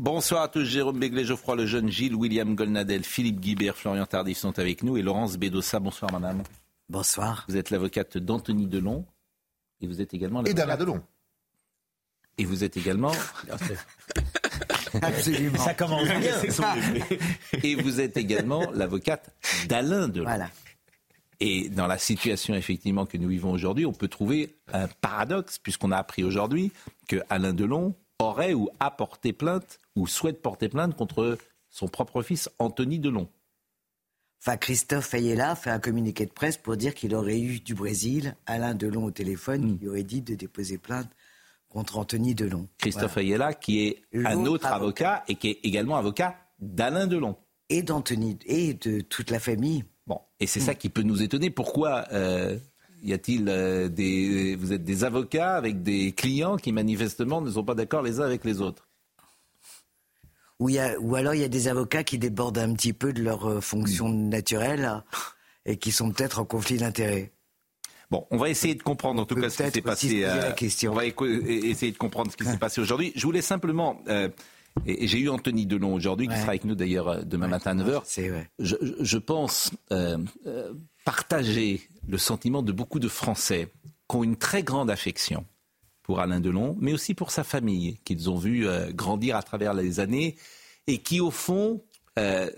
Bonsoir à tous, Jérôme Béglé, Geoffroy Lejeune, Gilles, William Golnadel, Philippe Guibert, Florian Tardif sont avec nous et Laurence Bédossa. Bonsoir madame. Bonsoir. Vous êtes l'avocate d'Anthony Delon et vous êtes également Et d'Alain Delon. Et vous êtes également Absolument. Ça commence bien. et vous êtes également l'avocate d'Alain Delon. Voilà. Et dans la situation effectivement que nous vivons aujourd'hui, on peut trouver un paradoxe puisqu'on a appris aujourd'hui que Alain Delon aurait ou a porté plainte ou souhaite porter plainte contre son propre fils Anthony Delon. Enfin, Christophe Ayala fait un communiqué de presse pour dire qu'il aurait eu du Brésil Alain Delon au téléphone, Mm. qui aurait dit de déposer plainte contre Anthony Delon. Christophe Voilà. Ayala, qui est un autre avocat et qui est également avocat d'Alain Delon. Et d'Anthony, et de toute la famille. Bon, et c'est ça qui peut nous étonner. Pourquoi euh, y a-t-il euh, des. Vous êtes des avocats avec des clients qui manifestement ne sont pas d'accord les uns avec les autres? Ou, il y a- ou alors il y a des avocats qui débordent un petit peu de leur euh, fonction Mm. naturelle hein, et qui sont peut-être en conflit d'intérêts. Bon, on va essayer de comprendre en tout cas ce qui s'est passé. la euh, question. On va essayer de comprendre ce qui s'est passé aujourd'hui. Je voulais simplement. Et et j'ai eu Anthony Delon aujourd'hui, qui sera avec nous d'ailleurs euh, demain matin à 9h. C'est vrai. je, je pense euh, euh, partager le sentiment de beaucoup de Français qui ont une très grande affection pour Alain Delon, mais aussi pour sa famille, qu'ils ont vu euh, grandir à travers les années et qui, au fond,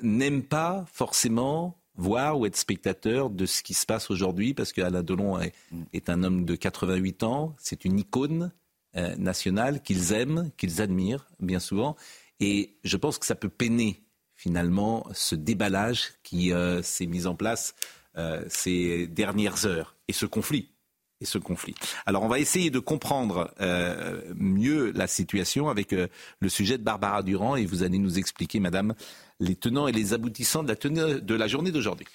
n'aiment pas forcément voir ou être spectateurs de ce qui se passe aujourd'hui, parce qu'Alain Delon est, est un homme de 88 ans, c'est une icône euh, qu'ils aiment, qu'ils admirent bien souvent, et je pense que ça peut peiner finalement ce déballage qui euh, s'est mis en place euh, ces dernières heures et ce conflit. Et ce conflit. Alors on va essayer de comprendre euh, mieux la situation avec le sujet de Barbara Durand et vous allez nous expliquer, Madame, les tenants et les aboutissants de la, tenue- de la journée d'aujourd'hui.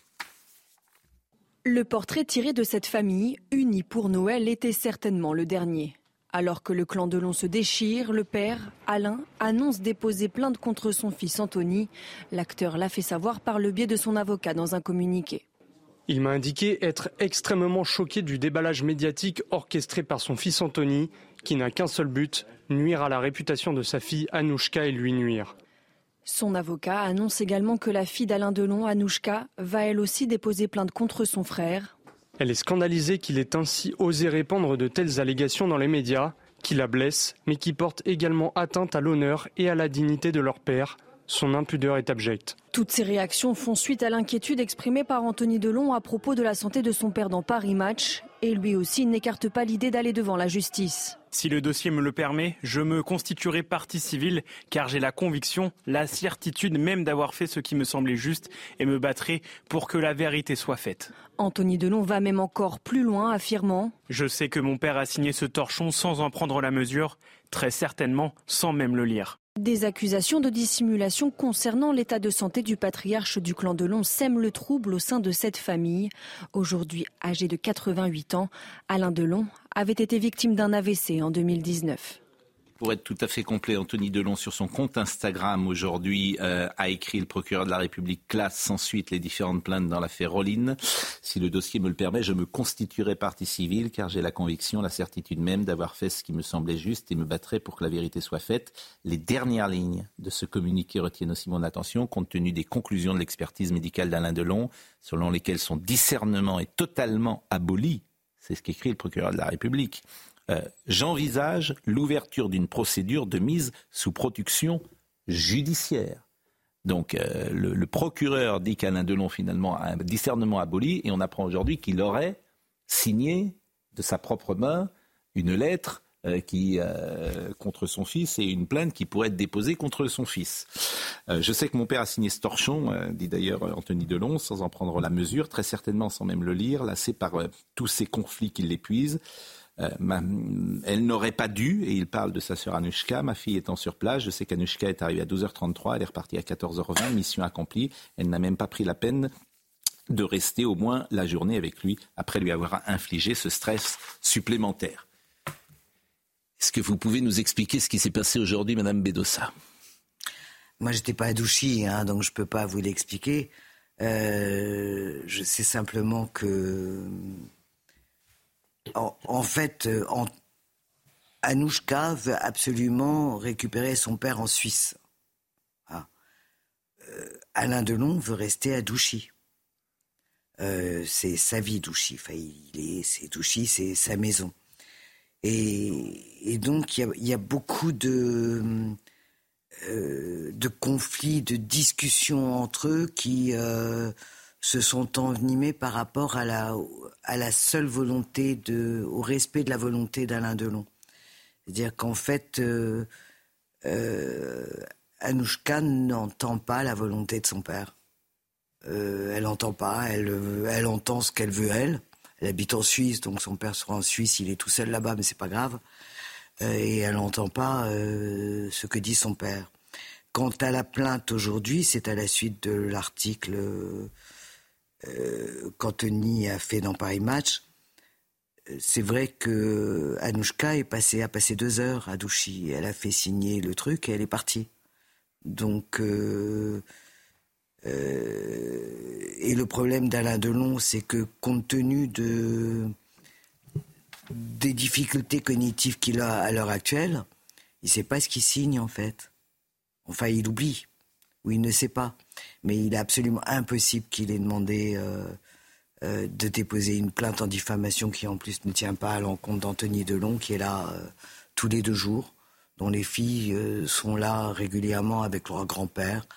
Le portrait tiré de cette famille, unie pour Noël, était certainement le dernier. Alors que le clan Delon se déchire, le père, Alain, annonce déposer plainte contre son fils Anthony. L'acteur l'a fait savoir par le biais de son avocat dans un communiqué. Il m'a indiqué être extrêmement choqué du déballage médiatique orchestré par son fils Anthony, qui n'a qu'un seul but, nuire à la réputation de sa fille Anouchka et lui nuire. Son avocat annonce également que la fille d'Alain Delon, Anouchka, va elle aussi déposer plainte contre son frère. Elle est scandalisée qu'il ait ainsi osé répandre de telles allégations dans les médias, qui la blessent, mais qui portent également atteinte à l'honneur et à la dignité de leur père. Son impudeur est abjecte. Toutes ces réactions font suite à l'inquiétude exprimée par Anthony Delon à propos de la santé de son père dans Paris Match. Et lui aussi n'écarte pas l'idée d'aller devant la justice. Si le dossier me le permet, je me constituerai partie civile car j'ai la conviction, la certitude même d'avoir fait ce qui me semblait juste et me battrai pour que la vérité soit faite. Anthony Delon va même encore plus loin, affirmant Je sais que mon père a signé ce torchon sans en prendre la mesure, très certainement sans même le lire. Des accusations de dissimulation concernant l'état de santé du patriarche du clan Delon sèment le trouble au sein de cette famille. Aujourd'hui âgé de 88 ans, Alain Delon avait été victime d'un AVC en 2019. Pour être tout à fait complet, Anthony Delon, sur son compte Instagram aujourd'hui, euh, a écrit le procureur de la République classe sans suite les différentes plaintes dans l'affaire Rolline. Si le dossier me le permet, je me constituerai partie civile car j'ai la conviction, la certitude même d'avoir fait ce qui me semblait juste et me battrai pour que la vérité soit faite. Les dernières lignes de ce communiqué retiennent aussi mon attention compte tenu des conclusions de l'expertise médicale d'Alain Delon, selon lesquelles son discernement est totalement aboli. C'est ce qu'écrit le procureur de la République. Euh, j'envisage l'ouverture d'une procédure de mise sous protection judiciaire. Donc euh, le, procureur dit qu'Alain Delon finalement a un discernement aboli et on apprend aujourd'hui qu'il aurait signé de sa propre main une lettre euh, contre son fils et une plainte qui pourrait être déposée contre son fils. Je sais que mon père a signé ce torchon, dit d'ailleurs Anthony Delon, sans en prendre la mesure, très certainement sans même le lire, lassé par tous ces conflits qui l'épuisent. Elle n'aurait pas dû, et il parle de sa sœur Anushka, ma fille étant sur place, je sais qu'Anushka est arrivée à 12h33, elle est repartie à 14h20, mission accomplie, elle n'a même pas pris la peine de rester au moins la journée avec lui après lui avoir infligé ce stress supplémentaire. Est-ce que vous pouvez nous expliquer ce qui s'est passé aujourd'hui, Madame Bedossa Moi, j'étais pas à Douchy, hein, donc je peux pas vous l'expliquer. Euh, je sais simplement que en, fait, euh, Anouchka veut absolument récupérer son père en Suisse. Ah. Euh, Alain Delon veut rester à Douchy. Euh, c'est sa vie, Douchy. Enfin, il est, c'est Douchy, c'est sa maison. Et, donc, il y, a, beaucoup de, de conflits, de discussions entre eux qui se sont envenimés par rapport à la, seule volonté de, au respect de la volonté d'Alain Delon. C'est-à-dire qu'en fait, euh, euh, Anouchka n'entend pas la volonté de son père. Euh, elle n'entend pas, elle, elle entend ce qu'elle veut elle. Elle habite en Suisse, donc son père sera en Suisse, il est tout seul là-bas, mais c'est pas grave. et elle n'entend pas ce que dit son père. Quant à la plainte aujourd'hui, c'est à la suite de l'article euh, qu'Anthony a fait dans Paris Match, euh, c'est vrai que Anouchka est passé, a passé deux heures à Douchy. Elle a fait signer le truc et elle est partie. Donc, euh, et le problème d'Alain Delon, c'est que compte tenu de, des difficultés cognitives qu'il a à l'heure actuelle, il ne sait pas ce qu'il signe en fait. Enfin, il oublie ou il ne sait pas mais il est absolument impossible qu'il ait demandé euh, euh, de déposer une plainte en diffamation qui en plus ne tient pas à l'encontre d'Anthony Delon, qui est là euh, tous les deux jours, dont les filles sont là régulièrement avec leur grand-père.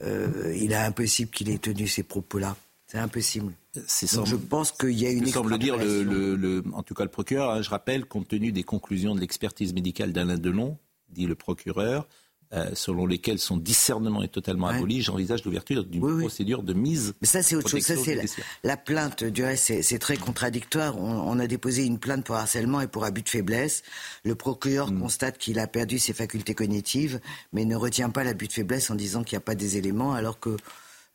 il est impossible qu'il ait tenu ces propos-là. C'est impossible. je pense qu'il y a une. semble dire le, en tout cas le procureur. Hein, je rappelle, compte tenu des conclusions de l'expertise médicale d'Alain Delon, dit le procureur, euh, selon lesquels son discernement est totalement aboli, j'envisage l'ouverture d'une procédure de mise. Mais ça, c'est autre chose. Ça, c'est la, plainte, du reste, c'est très contradictoire. On, a déposé une plainte pour harcèlement et pour abus de faiblesse. Le procureur hmm. constate qu'il a perdu ses facultés cognitives, mais ne retient pas l'abus de faiblesse en disant qu'il n'y a pas des éléments, alors que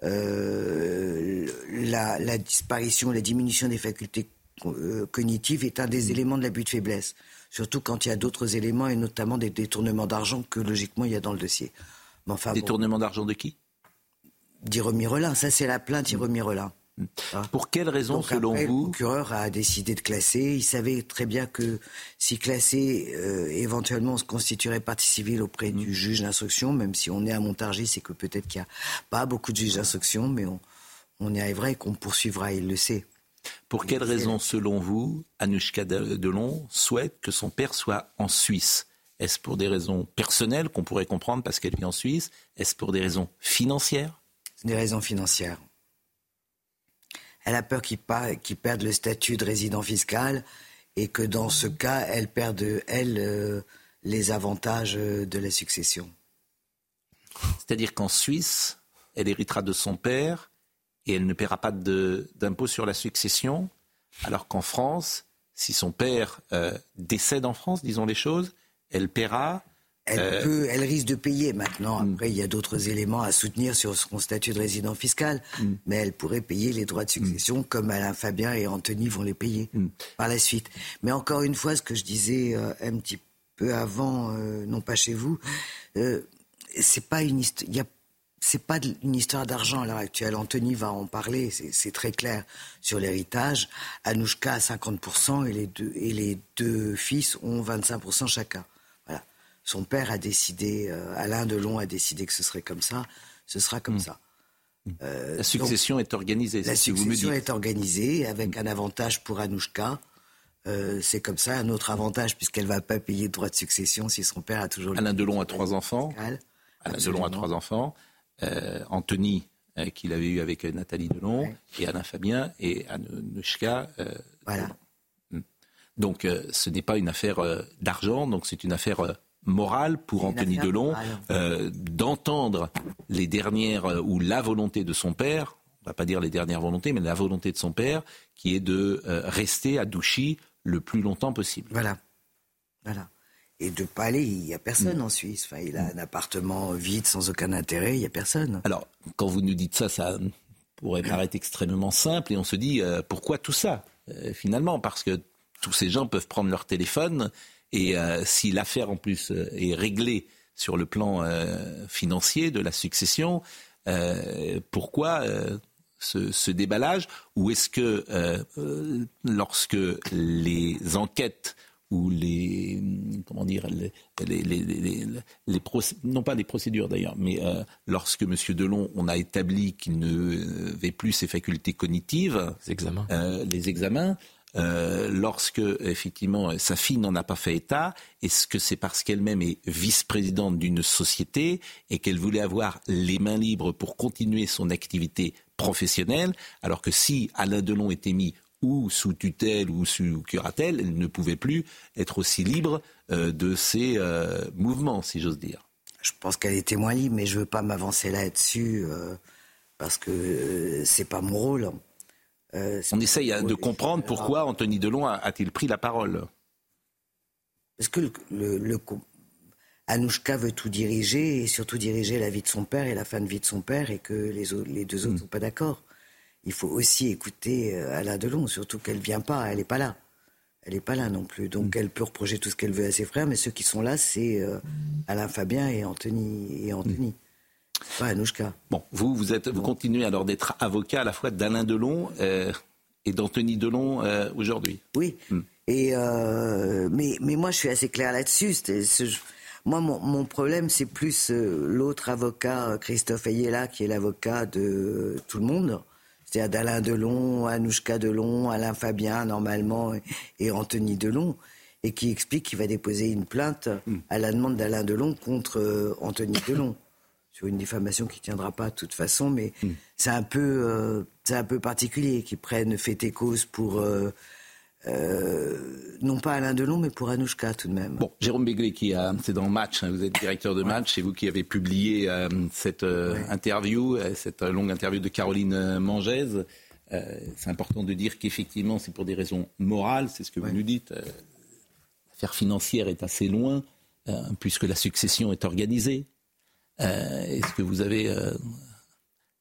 euh, la, la, disparition, la diminution des facultés euh, cognitives est un des hmm. éléments de l'abus de faiblesse surtout quand il y a d'autres éléments et notamment des détournements d'argent que logiquement il y a dans le dossier. enfin, détournements d'argent de qui? D'Iromi Relin, ça c'est la plainte Iromi Relin. Hmm. Ah. Pour quelle raison, selon vous Le procureur a décidé de classer. Il savait très bien que si classé, euh, éventuellement, on se constituerait partie civile auprès du hmm. juge d'instruction, même si on est à Montargis, c'est que peut-être qu'il n'y a pas beaucoup de juges d'instruction, mais on, on y arrivera et qu'on poursuivra, il le sait. Pour quelle raison, selon vous, Anushka Delon souhaite que son père soit en Suisse? Est-ce pour des raisons personnelles qu'on pourrait comprendre parce qu'elle vit en Suisse? Est-ce pour des raisons financières? Des raisons financières. Elle a peur qu'il perde le statut de résident fiscal et que dans ce cas, elle perde, elle, euh, les avantages de la succession. C'est-à-dire qu'en Suisse, elle héritera de son père et elle ne paiera pas d'impôt sur la succession, alors qu'en France, si son père euh, décède en France, disons les choses, elle paiera. Elle, euh, peut, elle risque de payer maintenant. Hmm. Après, il y a d'autres éléments à soutenir sur son statut de résident fiscal, hmm. mais elle pourrait payer les droits de succession comme Alain Fabien et Anthony vont les payer par la suite. Mais encore une fois, ce que je disais euh, un petit peu avant, non pas chez vous, c'est pas une histoire. Il y a c'est pas une histoire d'argent à l'heure actuelle. Anthony va en parler, c'est très clair sur l'héritage. Anouchka a 50% et les, deux, et les deux fils ont 25% chacun. Voilà. Son père a décidé, euh, Alain Delon a décidé que ce serait comme ça, ce sera comme hmm. ça. Euh, la succession est organisée. La succession est organisée avec un avantage pour Anouchka. Euh, c'est comme ça, un autre avantage puisqu'elle ne va pas payer de droit de succession si son père a toujours. Alain Delon a trois enfants. Alain Delon a trois enfants. Euh, Anthony, euh, qu'il avait eu avec Nathalie Delon, et Alain Fabien, et Anouchka. Euh, voilà. Donc ce n'est pas une affaire d'argent, donc c'est une affaire morale pour Anthony Delon d'entendre les dernières ou la volonté de son père, on va pas dire les dernières volontés, mais la volonté de son père, qui est de rester à Douchy le plus longtemps possible. Voilà. Voilà. Et de pas aller, il n'y a personne mm. en Suisse. Enfin, il a un appartement vide sans aucun intérêt, il n'y a personne. Alors, quand vous nous dites ça, ça pourrait paraître extrêmement simple et on se dit euh, pourquoi tout ça euh, finalement? Parce que tous ces gens peuvent prendre leur téléphone et euh, si l'affaire en plus est réglée sur le plan financier de la succession, pourquoi ce, ce, déballage? Ou est-ce que lorsque les enquêtes ou les comment dire les, les, les, les non pas des procédures d'ailleurs, mais euh, lorsque M. Delon on a établi qu'il ne avait plus ses facultés cognitives, les examens, euh, les examens euh, lorsque effectivement sa fille n'en a pas fait état, est-ce que c'est parce qu'elle-même est vice-présidente d'une société et qu'elle voulait avoir les mains libres pour continuer son activité professionnelle, alors que si Alain Delon était mis ou sous tutelle ou sous curatelle, elle ne pouvait plus être aussi libre euh, de ses euh, mouvements, si j'ose dire. Je pense qu'elle était moins libre, mais je ne veux pas m'avancer là-dessus euh, parce que c'est pas mon rôle. On essaye de comprendre pourquoi Anthony Delon a-t-il pris la parole. Parce que le, Anouchka veut tout diriger et surtout diriger la vie de son père et la fin de vie de son père et que les, les deux autres ne hmm. sont pas d'accord il faut aussi écouter euh, Alain Delon, surtout qu'elle vient pas, elle n'est pas là. Elle n'est pas là non plus. Donc mm. elle peut reprocher tout ce qu'elle veut à ses frères, mais ceux qui sont là, c'est euh, Alain Fabien et Anthony. Et Anthony. Pas Anouchka. Bon, vous, vous, êtes, vous continuez alors d'être avocat à la fois d'Alain Delon euh, et d'Anthony Delon aujourd'hui. Oui. Mm. Et mais, mais moi, je suis assez clair là-dessus. Moi, mon, mon problème, c'est plus l'autre avocat, Christophe Ayela, qui est l'avocat de tout le monde c'est-à-dire d'Alain Delon, Anouchka Delon, Alain Fabien normalement et Anthony Delon, et qui explique qu'il va déposer une plainte à la demande d'Alain Delon contre euh, Anthony Delon sur une diffamation qui tiendra pas de toute façon, mais hmm. c'est un peu euh, c'est un peu particulier qu'ils prennent fait et cause pour euh, euh, non pas Alain Delon, mais pour Anouchka tout de même. Bon, Jérôme Béglé, qui a, c'est dans Match, hein, vous êtes directeur de Match, c'est vous qui avez publié euh, cette euh, interview, cette longue interview de Caroline Mangès. c'est important de dire qu'effectivement, c'est pour des raisons morales, c'est ce que vous nous dites. L'affaire financière est assez loin, puisque la succession est organisée. Est-ce que vous avez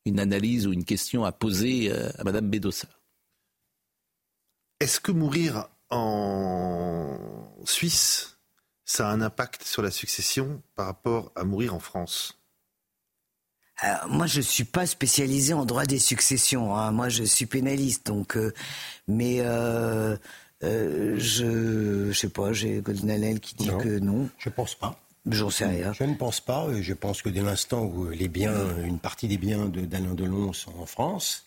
une analyse ou une question à poser à Madame Bedossa est-ce que mourir en Suisse, ça a un impact sur la succession par rapport à mourir en France? Moi, je suis pas spécialisé en droit des successions. Hein. Moi, je suis pénaliste, donc. Euh, mais euh, euh, je, je sais pas. J'ai Golden qui dit que non. Je pense pas. J'en sais rien. Je ne pense pas. Je pense que dès l'instant où les biens, une partie des biens d'Alain Delon sont en France,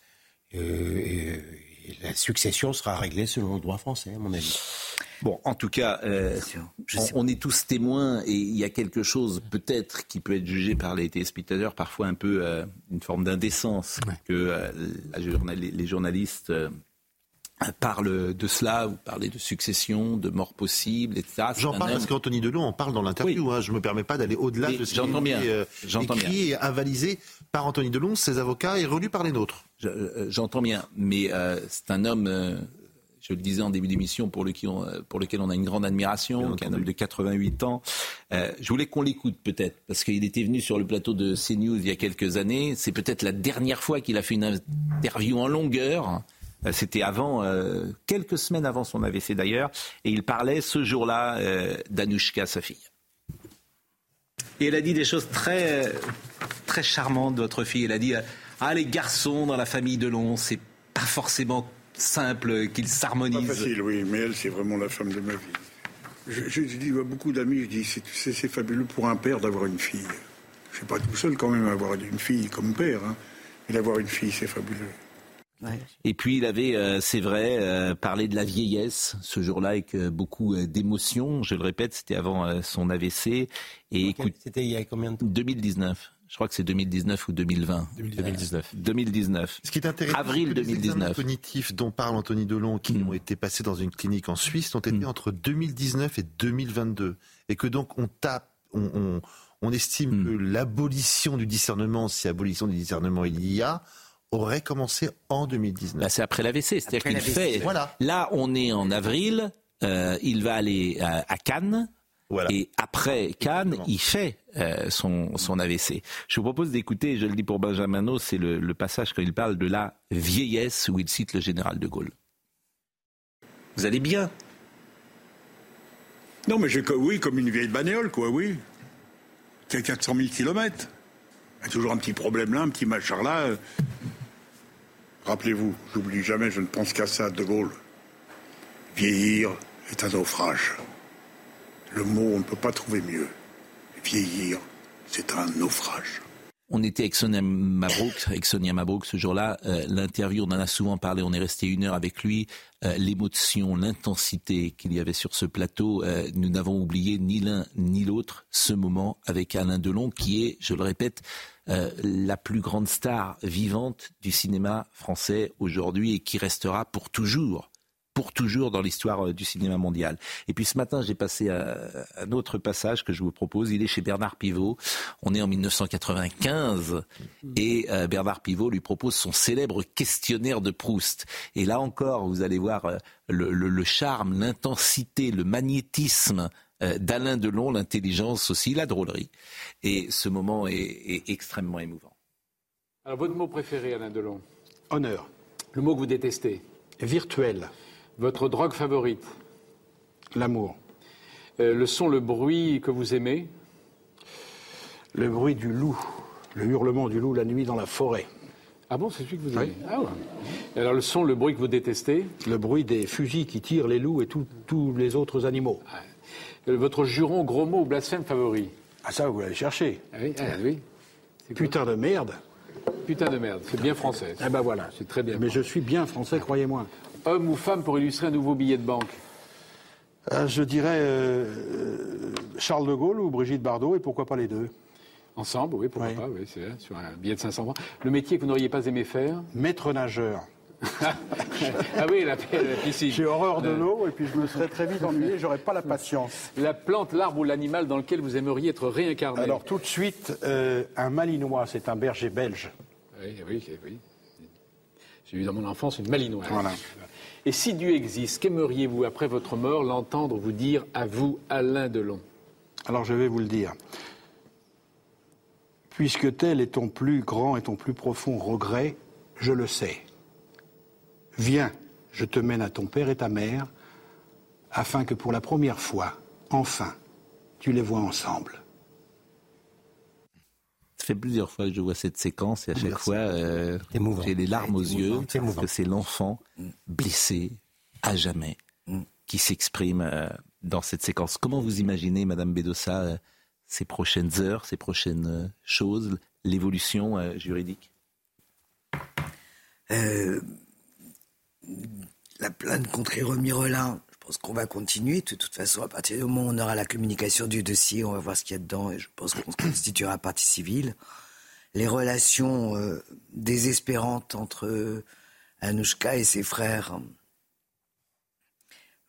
et la succession sera réglée selon le droit français, à mon avis. Bon, en tout cas, euh, on, est tous témoins et il y a quelque chose peut-être qui peut être jugé par les téléspectateurs, parfois un peu euh, une forme d'indécence que euh, les journalistes parlent de cela, vous parlez de succession, de mort possible, etc. J'en parle parce qu'Anthony Delon en parle dans l'interview. Hein. je ne me permets pas d'aller au-delà de ce qui est écrit et avalisé par Anthony Delon, ses avocats et relu par les nôtres. Euh, j'entends bien, mais euh, c'est un homme, euh, je le disais en début d'émission, pour, le, pour, lequel on a une grande admiration, qui est un homme de 88 ans. je voulais qu'on l'écoute peut-être, parce qu'il était venu sur le plateau de CNews il y a quelques années. C'est peut-être la dernière fois qu'il a fait une interview en longueur. C'était avant, quelques semaines avant son AVC d'ailleurs, et il parlait ce jour-là d'Anouchka, sa fille. Et elle a dit des choses très, très charmantes de votre fille. Elle a dit ah, les garçons dans la famille de Delon, c'est pas forcément simple qu'ils s'harmonisent. Pas facile, oui, mais elle, c'est vraiment la femme de ma vie. Je, dis à beaucoup d'amis, je dis, c'est fabuleux pour un père d'avoir une fille. Je suis pas tout seul quand même à avoir une fille comme père, hein. mais d'avoir une fille, c'est fabuleux. Et puis il avait, euh, c'est vrai, euh, parlé de la vieillesse ce jour-là avec euh, beaucoup d'émotion. Je le répète, c'était avant son AVC. Et écoute, c'était il y a combien de temps? 2019. Je crois que c'est 2019 ou 2020. 2019. 2019. Ce qui est intéressant, avril 2019. Les cognitifs dont parle Anthony Delon, qui hmm. ont été passés dans une clinique en Suisse, ont été hmm. entre 2019 et 2022, et que donc on tape, on, on, estime hmm. que l'abolition du discernement, si abolition du discernement il y a, aurait commencé en 2019. Bah, c'est après l'AVC, c'est-à-dire qu'il fait. Voilà. Là, on est en avril, il va aller à Cannes. Et après Cannes, il fait son, son AVC. Je vous propose d'écouter, je le dis pour Benjamin c'est le, le, passage quand il parle de la vieillesse où il cite le général de Gaulle. Vous allez bien? Non, mais j'ai oui, comme une vieille bagnole, quoi, oui. C'est 400 000 kilomètres. Il y a toujours un petit problème là, un petit machin là. Rappelez-vous, j'oublie jamais, je ne pense qu'à ça, De Gaulle. Vieillir est un naufrage. Le mot, on ne peut pas trouver mieux. Vieillir, c'est un naufrage. On était avec Sonia Mabrouk, avec Sonia ce jour-là. Euh, l'interview, on en a souvent parlé, on est resté une heure avec lui. Euh, l'émotion, l'intensité qu'il y avait sur ce plateau, euh, nous n'avons oublié ni l'un ni l'autre ce moment avec Alain Delon, qui est, je le répète, la plus grande star vivante du cinéma français aujourd'hui et qui restera pour toujours pour toujours dans l'histoire euh, du cinéma mondial. Et puis ce matin, j'ai passé un autre passage que je vous propose. Il est chez Bernard Pivot. On est en 1995 et euh, Bernard Pivot lui propose son célèbre questionnaire de Proust. Et là encore, vous allez voir euh, le, charme, l'intensité, le magnétisme d'Alain Delon, l'intelligence aussi, la drôlerie. Et ce moment est, est extrêmement émouvant. Alors votre mot préféré, Alain Delon? Honneur. Le mot que vous détestez? Virtuel. Votre drogue favorite? L'amour. Euh, le son, le bruit que vous aimez? Le bruit du loup, le hurlement du loup la nuit dans la forêt. Ah bon, c'est celui que vous aimez? Ah Alors le son, le bruit que vous détestez? Le bruit des fusils qui tirent les loups et tous les autres animaux. Euh, votre juron, gros mot ou blasphème favori? Ah ça, vous l'allez chercher. Ah oui, ah, oui. Putain de merde. Putain de merde, c'est bien français. Ah ben voilà. C'est très bien. Mais je suis bien français, croyez-moi. Homme ou femme pour illustrer un nouveau billet de banque euh, Je dirais euh, Charles de Gaulle ou Brigitte Bardot, et pourquoi pas les deux? Ensemble, oui, pourquoi pas, oui, c'est sur un billet de 500 francs. Le métier que vous n'auriez pas aimé faire? Maître nageur. ah oui, la, piscine. J'ai horreur de l'eau et puis je me serais très vite ennuyé, j'aurais pas la patience. La plante, l'arbre ou l'animal dans lequel vous aimeriez être réincarné? Alors tout de suite, euh, un malinois, c'est un berger belge. Oui, oui, oui. J'ai eu dans mon enfance une malinoise. Voilà. Et si Dieu existe, qu'aimeriez-vous, après votre mort, l'entendre vous dire à vous, Alain Delon? Alors je vais vous le dire. Puisque tel est ton plus grand et ton plus profond regret, je le sais. Viens, je te mène à ton père et ta mère, afin que pour la première fois, enfin, tu les vois ensemble. Fait plusieurs fois que je vois cette séquence et à chaque fois, euh, j'ai les larmes aux yeux parce que c'est l'enfant blessé à jamais mm. qui s'exprime euh, dans cette séquence. Comment vous imaginez, Madame Bedossa, euh, ces prochaines heures, ces prochaines choses, l'évolution juridique? La plainte contre je pense qu'on va continuer. De toute façon, à partir du moment où on aura la communication du dossier, on va voir ce qu'il y a dedans et je pense qu'on se constituera partie civile. Les relations euh, désespérantes entre euh, Anouchka et ses frères,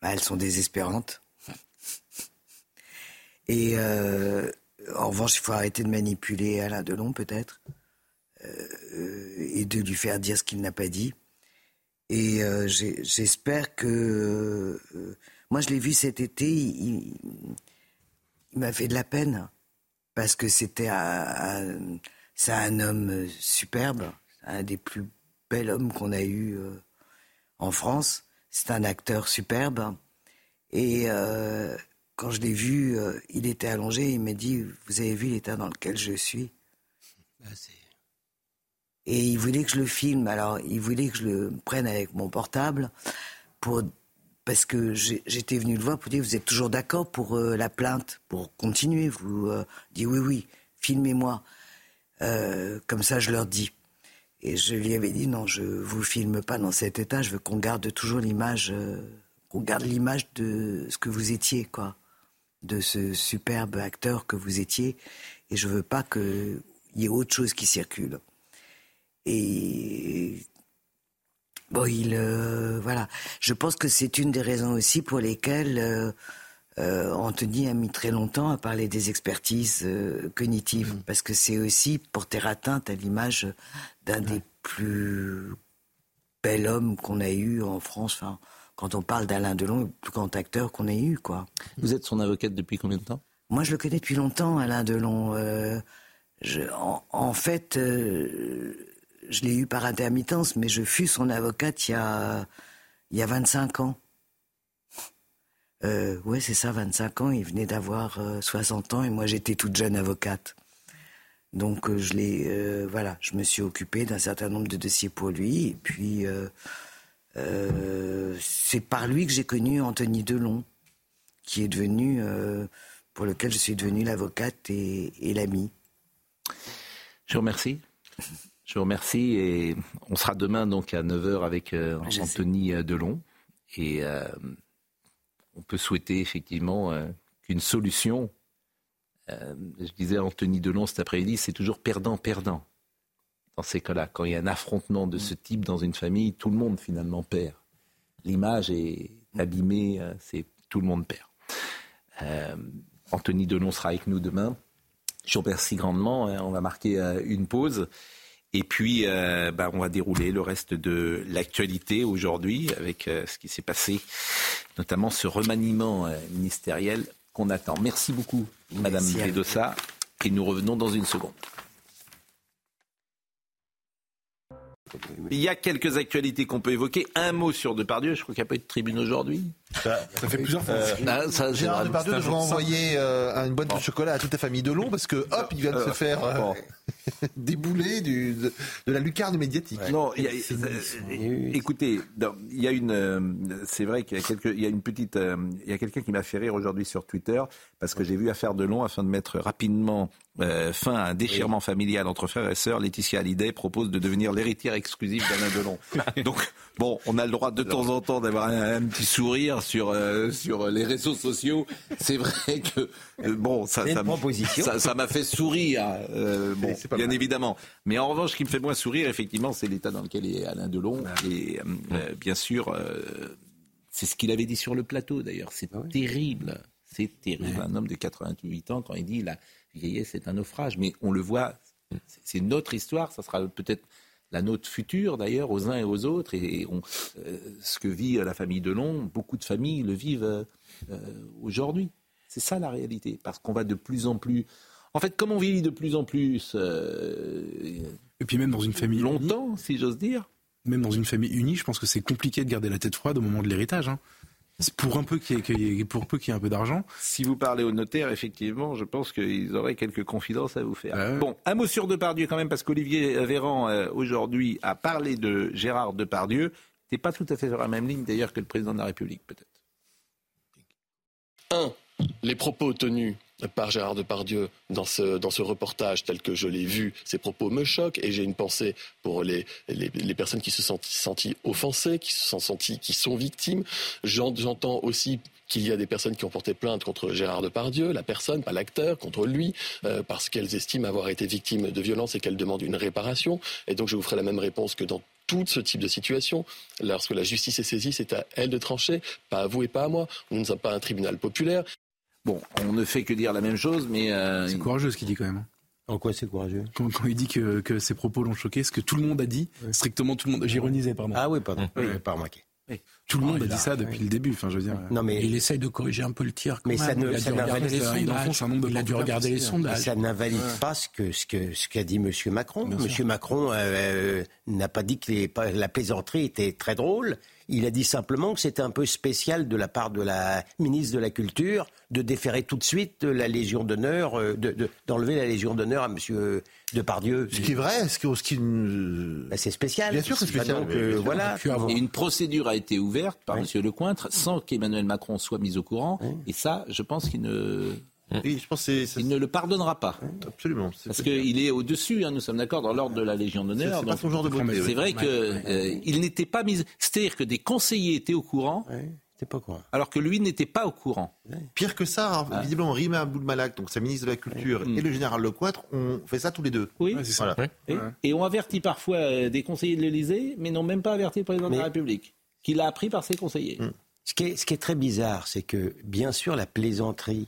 bah, elles sont désespérantes. Et euh, en revanche, il faut arrêter de manipuler Alain Delon, peut-être, et de lui faire dire ce qu'il n'a pas dit. Et euh, j'espère que... Euh, moi, je l'ai vu cet été, il, m'a fait de la peine, parce que c'était un, un, homme superbe, un des plus bels hommes qu'on a eu euh, en France. C'est un acteur superbe. Et quand je l'ai vu, il était allongé, il m'a dit, vous avez vu l'état dans lequel je suis? Ah, et il voulait que je le filme. Alors, il voulait que je le prenne avec mon portable pour parce que j'étais venu le voir pour dire vous êtes toujours d'accord pour euh, la plainte, pour continuer. Vous euh, dites oui, oui, filmez-moi. Euh, comme ça, je leur dis. Et je lui avais dit non, je vous filme pas dans cet état. Je veux qu'on garde toujours l'image, qu'on garde l'image de ce que vous étiez, quoi, de ce superbe acteur que vous étiez. Et je veux pas qu'il y ait autre chose qui circule. Et bon, il euh, voilà. Je pense que c'est une des raisons aussi pour lesquelles euh, euh, Anthony a mis très longtemps à parler des expertises cognitives, mm. parce que c'est aussi porter atteinte à l'image d'un des plus bels hommes qu'on a eu en France. Enfin, quand on parle d'Alain Delon, le plus grand acteur qu'on ait eu, quoi. Vous êtes son avocate depuis combien de temps? Moi, je le connais depuis longtemps, Alain Delon. En, fait, euh, je l'ai eu par intermittence, mais je fus son avocate il y a, il y a 25 ans. Euh, ouais, c'est ça, 25 ans. Il venait d'avoir 60 ans et moi, j'étais toute jeune avocate. Donc, je l'ai, voilà, je me suis occupée d'un certain nombre de dossiers pour lui. Et puis, euh, c'est par lui que j'ai connu Anthony Delon, qui est devenu, euh, pour lequel je suis devenue l'avocate et, et l'amie. Je vous remercie. Je vous remercie et on sera demain donc à 9h avec euh, Anthony Delon et on peut souhaiter effectivement qu'une solution, je disais à Anthony Delon cet après-midi, c'est toujours perdant-perdant dans ces cas-là. Quand il y a un affrontement de ce type dans une famille, tout le monde finalement perd. L'image est abîmée, euh, c'est tout le monde perd. Euh, Anthony Delon sera avec nous demain. Je vous remercie grandement. Hein. On va marquer euh, une pause. Et puis, bah, on va dérouler le reste de l'actualité aujourd'hui avec ce qui s'est passé, notamment ce remaniement ministériel qu'on attend. Merci beaucoup, Madame Bedossa. Et nous revenons dans une seconde. Il y a quelques actualités qu'on peut évoquer. Un mot sur Depardieu. Je crois qu'il n'y a pas eu de tribune aujourd'hui. Ça, fait plusieurs fois. Euh, ah, Gérard Depardieu devrait envoyer euh, une boîte de chocolat à toute la famille Delon parce que hop, il vient de se euh, faire euh, débouler du, de, la lucarne médiatique. Non, écoutez, il y a une, c'est vrai qu'il y a quelques, il y a une petite, il y a quelqu'un qui m'a fait rire aujourd'hui sur Twitter parce que j'ai vu affaire Delon afin de mettre rapidement fin à un déchirement familial entre frères et sœurs. Laetitia Hallyday propose de devenir l'héritière exclusive d'Alain Delon. Donc bon, on a le droit de temps en temps d'avoir un petit sourire sur, euh, sur les réseaux sociaux, c'est vrai que euh, bon, ça, ça, m'a fait sourire, euh, bon, bien évidemment. Mais en revanche, ce qui me fait moins sourire, effectivement, c'est l'état dans lequel est Alain Delon. Et bien sûr, c'est ce qu'il avait dit sur le plateau, d'ailleurs. C'est ah terrible. C'est terrible. Un homme de 88 ans, quand il dit la vieillesse c'est un naufrage, mais on le voit, c'est notre histoire, ça sera peut-être la nôtre future d'ailleurs aux uns et aux autres. Et on, euh, ce que vit la famille Delon, beaucoup de familles le vivent euh, aujourd'hui. C'est ça la réalité, parce qu'on va de plus en plus. En fait, comme on vit de plus en plus. Euh, et puis même dans une famille. Longtemps, si j'ose dire. Même dans une famille unie, je pense que c'est compliqué de garder la tête froide au moment de l'héritage. Hein pour un peu qu'il y ait, pour peu qu'il y ait un peu d'argent. Si vous parlez au notaire, effectivement, je pense qu'ils auraient quelques confidences à vous faire. Ah bon, un mot sur Depardieu quand même, parce qu'Olivier Véran euh, aujourd'hui a parlé de Gérard Depardieu. T'es pas tout à fait sur la même ligne d'ailleurs que le président de la République, peut-être. Un, les propos tenus par Gérard Depardieu dans ce, dans ce reportage tel que je l'ai vu. Ces propos me choquent et j'ai une pensée pour les, les, personnes qui se sont senties offensées, qui se sont senties, qui sont victimes. J'entends aussi qu'il y a des personnes qui ont porté plainte contre Gérard Depardieu, la personne, pas l'acteur, contre lui, euh, parce qu'elles estiment avoir été victimes de violences et qu'elles demandent une réparation. Et donc je vous ferai la même réponse que dans tout ce type de situation. Lorsque la justice est saisie, c'est à elle de trancher, pas à vous et pas à moi. Nous ne sommes pas un tribunal populaire. Bon, on ne fait que dire la même chose, mais... Euh, c'est courageux ce qu'il dit quand même. Hein. En quoi c'est courageux quand, il dit que, que, ses propos l'ont choqué, ce que tout le monde a dit, strictement tout le monde... J'ironisais, pardon. Ah oui, pardon. Oui. pas remarqué. Tout le monde a dit ça depuis le début. Enfin, je veux dire. Non, mais il essaye de corriger un peu le tir. mais ça ne, il a dû regarder les sondages. Ça n'invalide pas ce que ce que ce qu'a dit M. Macron. M. Macron euh, euh, n'a pas dit que la plaisanterie était très drôle. Il a dit simplement que c'était un peu spécial de la part de la ministre de la Culture de déférer tout de suite la Légion d'honneur, euh, d'enlever la Légion d'honneur à M. Depardieu. Ce qui est vrai, ce qui, ce qui... Bah, c'est spécial. Bien sûr, c'est spécial. Donc, euh, voilà. Et une procédure a été ouverte par M. Lecointre sans qu'Emmanuel Macron soit mis au courant. Et ça, je pense qu'il ne oui, je pense Il ne le pardonnera pas. Absolument. Parce qu'il est au-dessus, hein, nous sommes d'accord, dans l'ordre de la Légion d'honneur. C'est pas son genre de beauté. C'est vrai qu'il euh, n'était pas mis. C'est-à-dire que des conseillers étaient au courant. Pas quoi. Alors que lui n'était pas au courant. Pire que ça, hein, visiblement, Rima Abdul-Malak, donc sa ministre de la Culture, et le général Lecointre ont fait ça tous les deux. Oui, c'est ça. Et, ont averti parfois euh, des conseillers de l'Élysée, mais n'ont même pas averti le président de la République, qu'il a appris par ses conseillers. Mm. Ce qui, est, ce qui est très bizarre, c'est que, bien sûr, la plaisanterie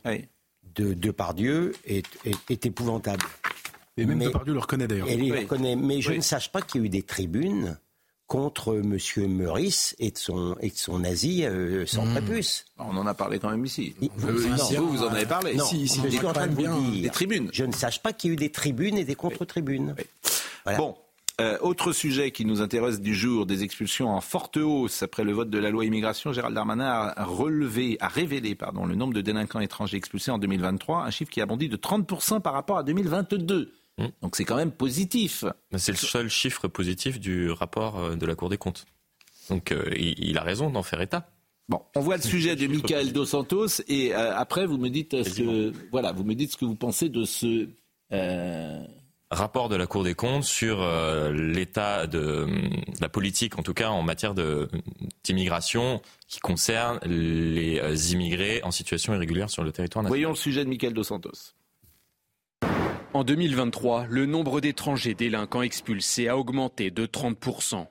de Depardieu est, est, épouvantable. Et même Depardieu le reconnaît d'ailleurs. le reconnaît, mais je ne sache pas qu'il y a eu des tribunes contre M. Meurice et de son, et de son Asie euh, sans mmh. prépuce. On en a parlé quand même ici. vous, vous, en avez parlé. Non, si, si, je suis en train de vous dire. Des tribunes. Je ne sache pas qu'il y a eu des tribunes et des contre-tribunes. Bon. Euh, autre sujet qui nous intéresse du jour, des expulsions en forte hausse après le vote de la loi immigration. Gérald Darmanin a relevé, a révélé pardon, le nombre de délinquants étrangers expulsés en 2023, un chiffre qui a bondi de 30% par rapport à 2022. Mmh. Donc c'est quand même positif. C'est le seul chiffre positif du rapport euh, de la Cour des comptes. Donc euh, il, a raison d'en faire état. Bon, on voit le sujet de Michael Dos Santos et euh, après vous me dites ce que voilà, vous me dites ce que vous pensez de ce rapport de la Cour des comptes sur l'état de, la politique, en tout cas en matière d'immigration, qui concerne les immigrés en situation irrégulière sur le territoire national. Voyons le sujet de Michael Dos Santos. En 2023, le nombre d'étrangers délinquants expulsés a augmenté de 30%.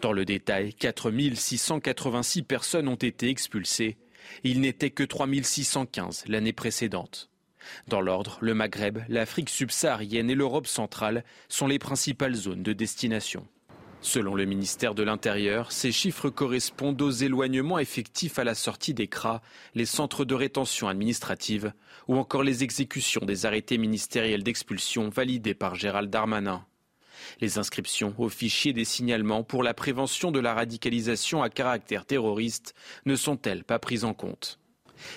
Dans le détail, 4 686 personnes ont été expulsées. Il n'était que 3 615 l'année précédente. Dans l'ordre, le Maghreb, l'Afrique subsaharienne et l'Europe centrale sont les principales zones de destination. Selon le ministère de l'Intérieur, ces chiffres correspondent aux éloignements effectifs à la sortie des CRA, les centres de rétention administrative, ou encore les exécutions des arrêtés ministériels d'expulsion validés par Gérald Darmanin. Les inscriptions au fichier des signalements pour la prévention de la radicalisation à caractère terroriste ne sont-elles pas prises en compte?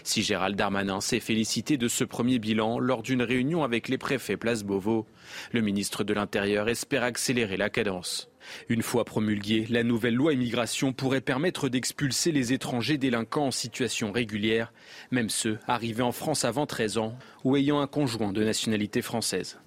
Si Gérald Darmanin s'est félicité de ce premier bilan lors d'une réunion avec les préfets Place Beauvau, le ministre de l'Intérieur espère accélérer la cadence. Une fois promulguée, la nouvelle loi immigration pourrait permettre d'expulser les étrangers délinquants en situation régulière, même ceux arrivés en France avant 13 ans ou ayant un conjoint de nationalité française.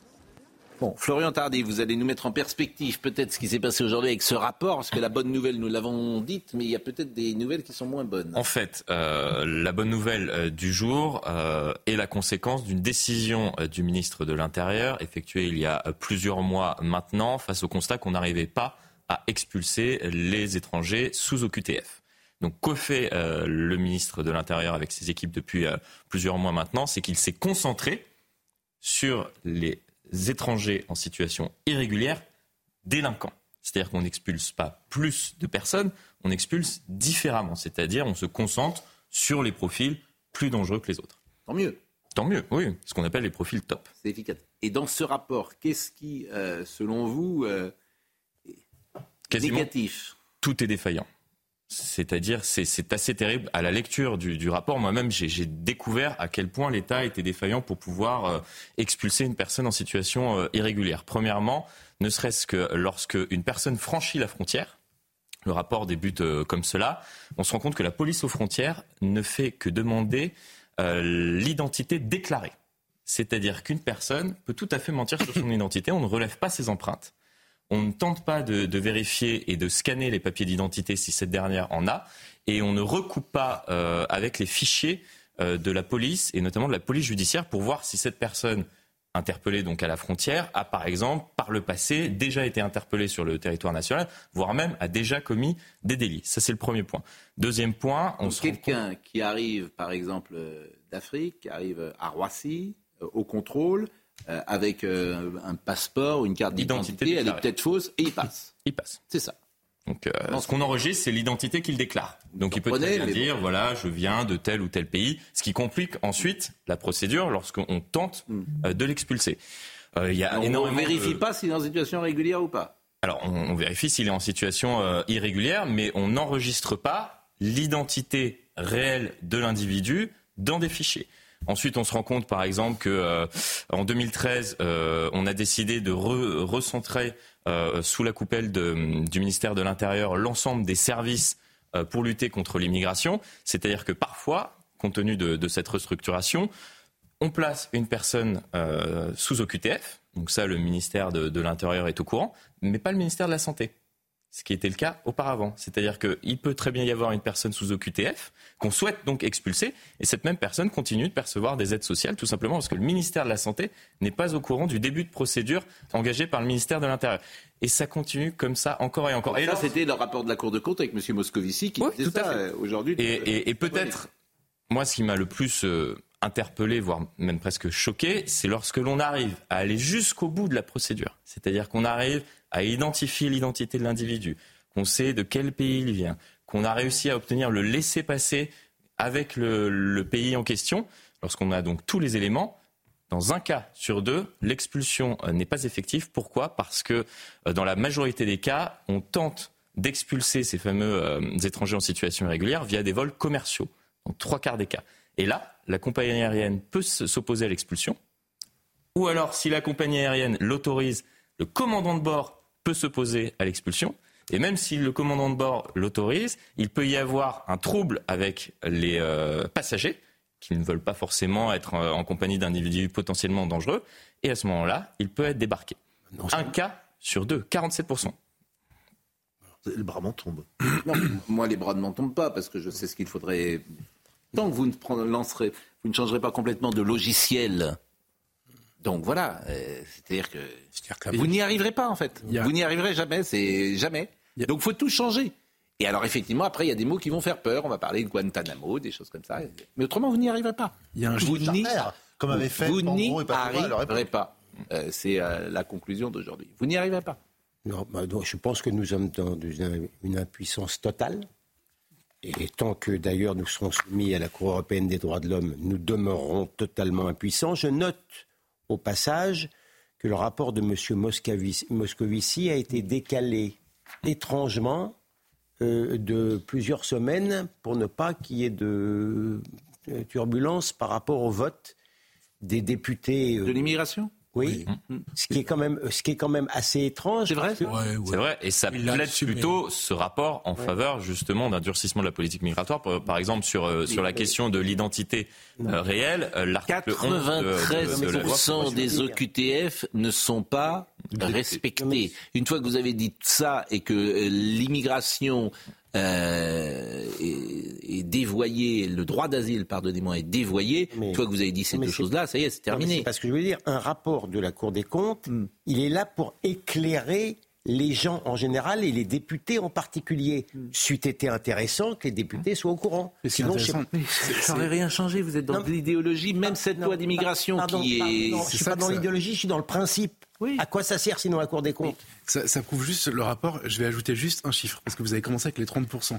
Bon, Florian Tardy, vous allez nous mettre en perspective peut-être ce qui s'est passé aujourd'hui avec ce rapport, parce que la bonne nouvelle, nous l'avons dite, mais il y a peut-être des nouvelles qui sont moins bonnes. En fait, euh, la bonne nouvelle euh, du jour euh, est la conséquence d'une décision du ministre de l'Intérieur effectuée il y a plusieurs mois maintenant, face au constat qu'on n'arrivait pas à expulser les étrangers sous OQTF. Donc, qu'au fait le ministre de l'Intérieur avec ses équipes depuis plusieurs mois maintenant? C'est qu'il s'est concentré sur les étrangers en situation irrégulière délinquants. C'est-à-dire qu'on n'expulse pas plus de personnes, on expulse différemment. C'est-à-dire on se concentre sur les profils plus dangereux que les autres. Tant mieux. Tant mieux, oui. Ce qu'on appelle les profils top. C'est efficace. Et dans ce rapport, qu'est-ce qui, euh, selon vous, euh, est négatif? Tout est défaillant. C'est-à-dire, c'est assez terrible. À la lecture du, rapport, moi-même, j'ai découvert à quel point l'État était défaillant pour pouvoir euh, expulser une personne en situation euh, irrégulière. Premièrement, ne serait-ce que lorsque une personne franchit la frontière, le rapport débute euh, comme cela, on se rend compte que la police aux frontières ne fait que demander l'identité déclarée. C'est-à-dire qu'une personne peut tout à fait mentir sur son identité, on ne relève pas ses empreintes on ne tente pas de, vérifier et de scanner les papiers d'identité si cette dernière en a, et on ne recoupe pas euh, avec les fichiers euh, de la police et notamment de la police judiciaire pour voir si cette personne interpellée donc à la frontière a par exemple par le passé déjà été interpellée sur le territoire national, voire même a déjà commis des délits. Ça c'est le premier point. Deuxième point, on quelqu'un qui arrive par exemple euh, d'Afrique, qui arrive à Roissy au contrôle euh, avec euh, un passeport ou une carte d'identité, elle est peut-être fausse, et il passe. Il passe. C'est ça. Donc, euh, ce qu'on enregistre, c'est l'identité qu'il déclare. Donc, il peut très bien dire, voilà, je viens de tel ou tel pays, ce qui complique ensuite la procédure lorsqu'on tente hmm. de l'expulser. y a on ne vérifie pas s'il est en situation régulière ou pas. Alors, on, on vérifie s'il est en situation irrégulière, mais on n'enregistre pas l'identité réelle de l'individu dans des fichiers. Ensuite, on se rend compte, par exemple, que euh, en 2013, euh, on a décidé de recentrer euh, sous la coupelle du ministère de l'Intérieur l'ensemble des services pour lutter contre l'immigration. C'est-à-dire que parfois, compte tenu de, cette restructuration, on place une personne sous OQTF. Donc ça, le ministère de l'Intérieur est au courant, mais pas le ministère de la Santé ce qui était le cas auparavant. C'est-à-dire qu'il peut très bien y avoir une personne sous OQTF qu'on souhaite donc expulser, et cette même personne continue de percevoir des aides sociales, tout simplement parce que le ministère de la Santé n'est pas au courant du début de procédure engagée par le ministère de l'Intérieur. Et ça continue comme ça encore et encore. Et, ça, c'était le rapport de la Cour de compte avec M. Moscovici qui disait ça euh, aujourd'hui. Et, peut-être, moi, ce qui m'a le plus euh, interpellé, voire même presque choqué, c'est lorsque l'on arrive à aller jusqu'au bout de la procédure. C'est-à-dire qu'on arrive à identifier l'identité de l'individu, qu'on sait de quel pays il vient, qu'on a réussi à obtenir le laisser-passer avec le, pays en question, lorsqu'on a donc tous les éléments, dans un cas sur deux, l'expulsion euh, n'est pas effective. Pourquoi? Parce que euh, dans la majorité des cas, on tente d'expulser ces fameux euh, étrangers en situation irrégulière via des vols commerciaux, dans trois quarts des cas. Et là, la compagnie aérienne peut s'opposer à l'expulsion. Ou alors, si la compagnie aérienne l'autorise, le commandant de bord peut s'opposer à l'expulsion. Et même si le commandant de bord l'autorise, il peut y avoir un trouble avec les euh, passagers qui ne veulent pas forcément être euh, en compagnie d'individus potentiellement dangereux. Et à ce moment-là, il peut être débarqué. un cas sur deux, 47%. Les bras m'en tombent. Non, moi, les bras ne m'en tombent pas parce que je sais ce qu'il faudrait. Tant que vous ne, lancerez, vous ne changerez pas complètement de logiciel donc voilà, euh, c'est-à-dire que, vous n'y arriverez pas en fait. Vous n'y arriverez jamais, c'est jamais. Donc il faut tout changer. Et alors effectivement, après, il y a des mots qui vont faire peur. On va parler de Guantanamo, des choses comme ça. Mais autrement, vous n'y arriverez pas. Il y a un vous n'y comme avait fait vous n'y arriverez pas. Euh, c'est euh, la conclusion d'aujourd'hui. Vous n'y arriverez pas. Non, bah, je pense que nous sommes dans une, impuissance totale. Et tant que d'ailleurs nous serons soumis à la Cour européenne des droits de l'homme, nous demeurerons totalement impuissants. Je note au passage que le rapport de M. Moscovici a été décalé étrangement euh, de plusieurs semaines pour ne pas qu'il y ait de euh, turbulence par rapport au vote des députés. Euh, de l'immigration? Oui, ce qui est quand même, ce qui est quand même assez étrange. C'est vrai. C'est vrai, et ça plaide plutôt ce rapport en faveur justement d'un durcissement de la politique migratoire. Par, exemple sur euh, sur la question de l'identité euh, réelle, euh, l'article 93% des OQTF ne sont pas respectés. Une fois que vous avez dit ça et que l'immigration euh, est, dévoyé, le droit d'asile, pardonnez-moi, est dévoyé, une fois que vous avez dit ces deux choses-là, ça y est, c'est terminé. parce que je veux dire, un rapport de la Cour des comptes, hmm. il est là pour éclairer les gens en général et les députés en particulier. Hmm. C'eût été intéressant que les députés soient au courant. Sinon, ça n'aurait rien changé. Vous êtes dans l'idéologie, même cette loi d'immigration qui est. je suis pas dans l'idéologie, je suis dans le principe. À quoi ça sert sinon la Cour des comptes ça, prouve juste le rapport. Je vais ajouter juste un chiffre, parce que vous avez commencé avec les 30%.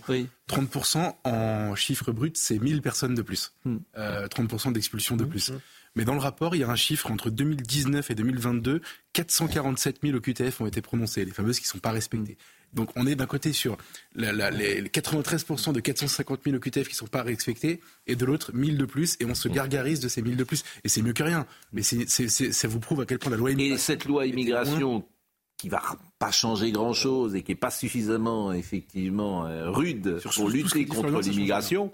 30% en chiffre brut, c'est 1000 personnes de plus. 30% hmm. euh, d'expulsion de hmm. plus. Hmm. Mais dans le rapport, il y a un chiffre entre 2019 et 2022, 447 000 OQTF ont été prononcés, les fameuses qui ne sont pas respectées. Donc on est d'un côté sur les 93% de 450 000 OQTF qui ne sont pas respectés, et de l'autre 1000 de plus, et on se gargarise de ces 1000 de plus. Et c'est mieux que rien. Mais ça vous prouve à quel point la loi immigration... Et cette loi immigration qui va pas changer grand-chose et qui n'est pas suffisamment effectivement euh, rude pour lutter contre l'immigration,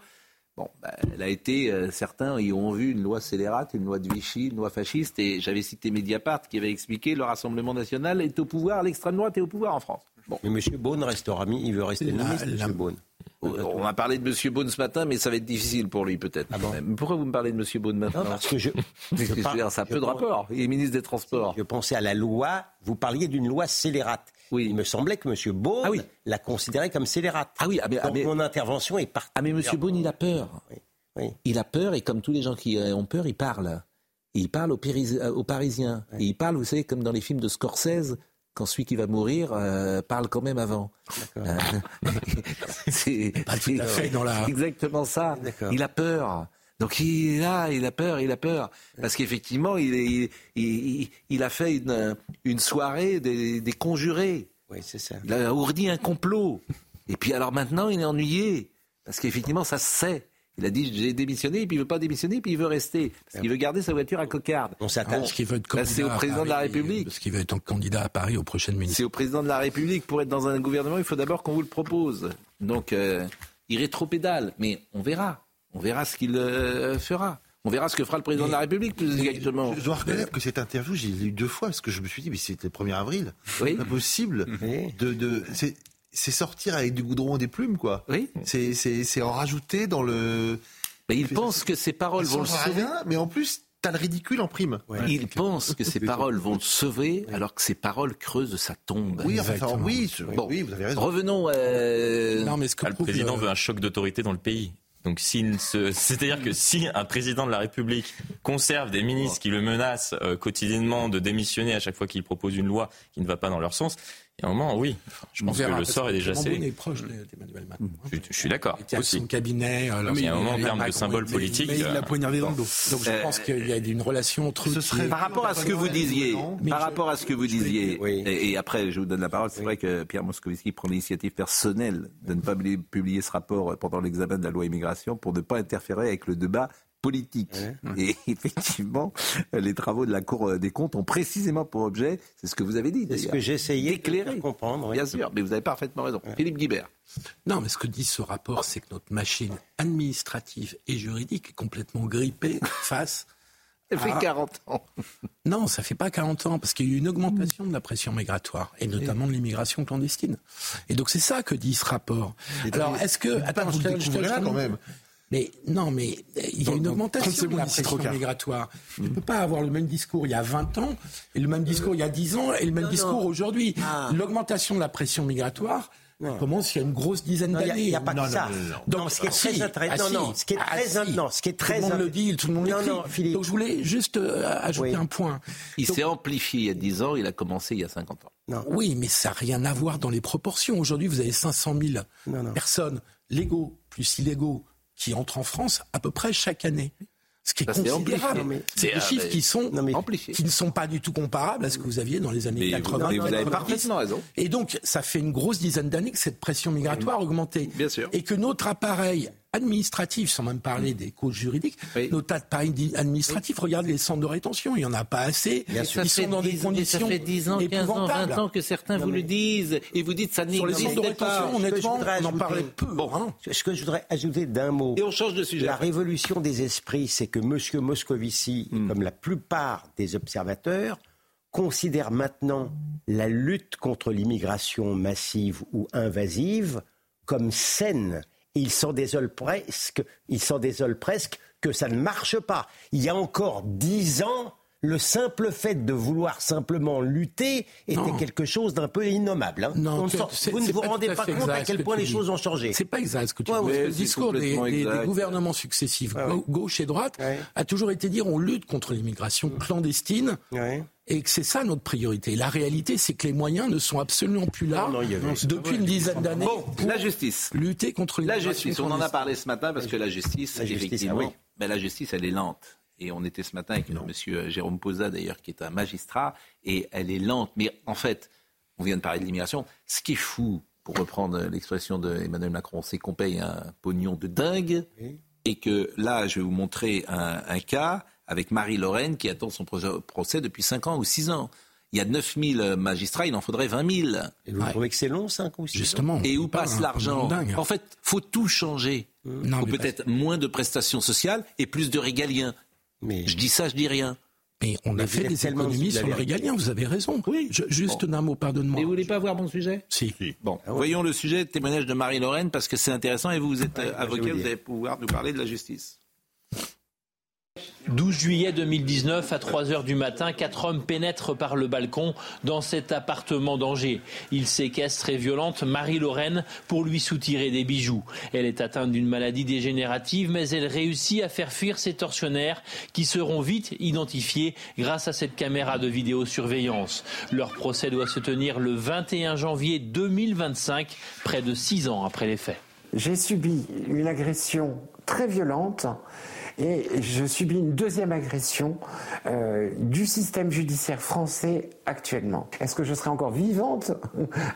Bon, bah, elle a été, euh, certains y ont vu une loi scélérate, une loi de Vichy, une loi fasciste, et j'avais cité Mediapart qui avait expliqué le Rassemblement national est au pouvoir, l'extrême droite est au pouvoir en France. Bon. Mais M. Beaune restera mis, il veut rester ministre, M. Beaune. On a parlé de M. Beaune ce matin, mais ça va être difficile pour lui peut-être. Ah pourquoi vous me parlez de M. Beaune maintenant Parce que je. ça a peu de rapport. Il est ministre des Transports. Je pensais à la loi. Vous parliez d'une loi scélérate. Oui. Il me semblait que M. Beaune ah l'a considéré comme scélérate. Ah oui, ah Donc ah mon intervention est partie. Ah mais M. Beaune, il a peur. Il a peur et comme tous les gens qui ont peur, il parle. il parle aux, aux Parisiens. Et il parle, vous savez, comme dans les films de Scorsese, quand celui qui va mourir euh, parle quand même avant. Euh, c'est exactement ça. Il a peur. Donc il est là, il a peur, il a peur. Parce qu'effectivement, il, il, a fait une, soirée des, conjurés. Oui, c'est ça. Il a ourdi un complot. Et puis alors maintenant, il est ennuyé. Parce qu'effectivement, ça se sait. Il a dit j'ai démissionné, et puis il veut pas démissionner, puis il veut rester. Parce qu'il veut garder sa voiture à cocarde. On s'attend. Parce qu'il veut être candidat. c'est au président de la République. Parce qu'il veut être candidat à Paris aux prochaines municipales. C'est au président de la République. Pour être dans un gouvernement, il faut d'abord qu'on vous le propose. Donc, euh, il rétropédale. Mais on verra. On verra ce qu'il euh, fera. On verra ce que fera le président de la République, plus exactement. Je dois reconnaître que cette interview, j'ai lu deux fois, parce que je me suis dit, mais c'était le 1er avril. Oui. Pas possible. De, de, c'est sortir avec du goudron et des plumes, quoi. Oui. C'est en rajouter dans le. Mais il pense que ses paroles vont le sauver. mais en plus, t'as le ridicule en prime. il pense que ses paroles vont le sauver, alors que ses paroles creusent sa tombe. Oui, enfin, oui, bon, oui, vous avez raison. Revenons. Euh... Non, mais ce que le président veut un choc d'autorité dans le pays. Donc, c'est-à-dire que si un président de la République conserve des ministres qui le menacent euh, quotidiennement de démissionner à chaque fois qu'il propose une loi qui ne va pas dans leur sens, Il y a un moment, oui. Je pense que le sort est déjà scellé. est proche d'Emmanuel Macron. Je, je, suis d'accord. Il son cabinet. Alors, mais il y a un moment en termes de symbole politique. Mais il l'a poignardé dans le dos. Donc je Euh, pense qu'il y a une relation entre. Ce serait par rapport à ce que vous disiez, par rapport à ce que vous disiez, et, et après je vous donne la parole. C'est vrai que Pierre Moscovici prend l'initiative personnelle de ne pas publier ce rapport pendant l'examen de la loi immigration pour ne pas interférer avec le débat politique. Et effectivement, les travaux de la Cour des comptes ont précisément pour objet, c'est ce que vous avez dit. C'est ce que essayé d'éclairer. de comprendre. Bien sûr, mais vous avez parfaitement raison. Philippe Guibert. Non, mais ce que dit ce rapport, c'est que notre machine administrative et juridique est complètement grippée face. Elle fait 40 ans. Non, ça fait pas 40 ans, parce qu'il y a eu une augmentation de la pression migratoire, et notamment de l'immigration clandestine. Et donc c'est ça que dit ce rapport. Alors, est-ce que... Attends, vous le découvrez là quand même mais non, mais il y a une augmentation de la pression migratoire. Tu ne peux pas avoir le même discours il y a 20 ans, et le même discours il y a 10 ans, et le même Non, discours non. aujourd'hui. Ah. L'augmentation de la pression migratoire commence il y a une grosse dizaine Non, il y a- d'années. il y a pas que ça. Donc, Non, ce qui est ah, très si, intéressant- ah, non, non, ce qui est Ah, très si. in- non, ce qui est très Tout le monde in- le dit, tout le monde Non, l'écrit. non, Philippe. Donc je voulais juste euh, ajouter un point. Il s'est amplifié il y a 10 ans, il a commencé il y a 50 ans. Oui, mais ça n'a rien à voir dans les proportions. Aujourd'hui, vous avez 500 000 personnes légaux plus illégaux qui entrent en France à peu près chaque année. Ce qui est Ça, c'est considérable. C'est des Ah, chiffres mais- qui sont qui ne sont pas du tout comparables à ce que vous aviez dans les années Mais vous- 80. mais vous avez 90. parfaitement raison. Et donc, ça fait une grosse dizaine d'années que cette pression migratoire a augmenté. Bien sûr. Et que notre appareil administratif, sans même parler des causes juridiques, notre appareil di- administratif, regarde les centres de rétention, il n'y en a pas assez. Bien. Ils sont dans des conditions ça fait 10 ans, 15 ans, épouvantables. 20 ans que certains vous le disent et vous dites ça Sur les centres de pas. rétention, honnêtement, on en parlait peu. hein. Ce que je voudrais ajouter d'un mot. Et on change de sujet. La révolution des esprits, c'est que M. Moscovici, Hmm. comme la plupart des observateurs, considère maintenant la lutte contre l'immigration massive ou invasive comme saine. Et il s'en désole presque, presque que ça ne marche pas. Il y a encore dix ans, le simple fait de vouloir simplement lutter était Non. quelque chose d'un peu innommable. hein. Non, On vous ne vous pas rendez pas compte à quel point que les choses ont changé. C'est pas exact ce que tu Ouais, dis. ouais, le discours des, gouvernements successifs, Ah ouais. gauche et droite, a toujours été dire on lutte contre l'immigration clandestine. Et que c'est ça notre priorité. La réalité, c'est que les moyens ne sont absolument plus là Non, non, depuis une dizaine d'années Bon, la justice. lutter contre La justice, on en a parlé ce matin parce que la justice, effectivement, ah oui. ben, la justice, elle est lente. Et on était ce matin avec M. Monsieur Jérôme Posa, d'ailleurs, qui est un magistrat, et elle est lente. Mais en fait, on vient de parler de l'immigration. Ce qui est fou, pour reprendre l'expression d'Emmanuel Macron, c'est qu'on paye un pognon de dingue, et que là, je vais vous montrer un, un cas avec Marie-Lorraine qui attend son pro- procès depuis 5 ans ou 6 ans. Il y a 9000 magistrats, il en faudrait 20 000. Et vous trouvez que c'est long, 5 ou 6 Justement. Et où passe l'argent. En fait, faut tout changer. Non, Faut peut-être moins de prestations sociales et plus de régaliens. Mais Je dis ça, je dis rien. Mais on Mais a vous fait des économies sur le régalien, vous avez raison. Oui. Je- juste Bon. d'un mot, pardonne-moi. Mais vous voulez pas voir mon sujet? Si. Bon, Ah ouais. voyons le sujet, témoignage de Marie-Lorraine, parce que c'est intéressant et vous, vous êtes euh, Ouais, avocat, vous vous dire. allez pouvoir nous parler de la justice. 12 juillet 2019, à 3 heures du matin, quatre hommes pénètrent par le balcon dans cet appartement d'Angers. Ils séquestrent et violentent Marie-Lorraine pour lui soutirer des bijoux. Elle est atteinte d'une maladie dégénérative, mais elle réussit à faire fuir ses tortionnaires qui seront vite identifiés grâce à cette caméra de vidéosurveillance. Leur procès doit se tenir le 21 janvier 2025, près de six ans après les faits. J'ai subi une agression très violente et je subis une deuxième agression euh, du système judiciaire français actuellement. Est-ce que je serai encore vivante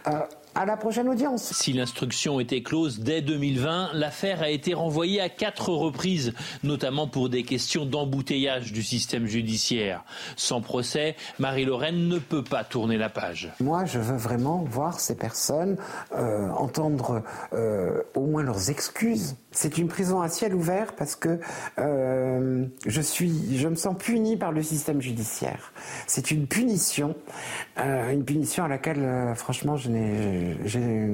euh, à la prochaine audience? Si l'instruction était close dès 2020, l'affaire a été renvoyée à quatre reprises, notamment pour des questions d'embouteillage du système judiciaire. Sans procès, Marie-Lorraine ne peut pas tourner la page. Moi, je veux vraiment voir ces personnes, euh, entendre euh, au moins leurs excuses. C'est une prison à ciel ouvert parce que euh, je suis, je me sens puni par le système judiciaire. C'est une punition, euh, une punition à laquelle, euh, franchement, je n'ai, j'ai-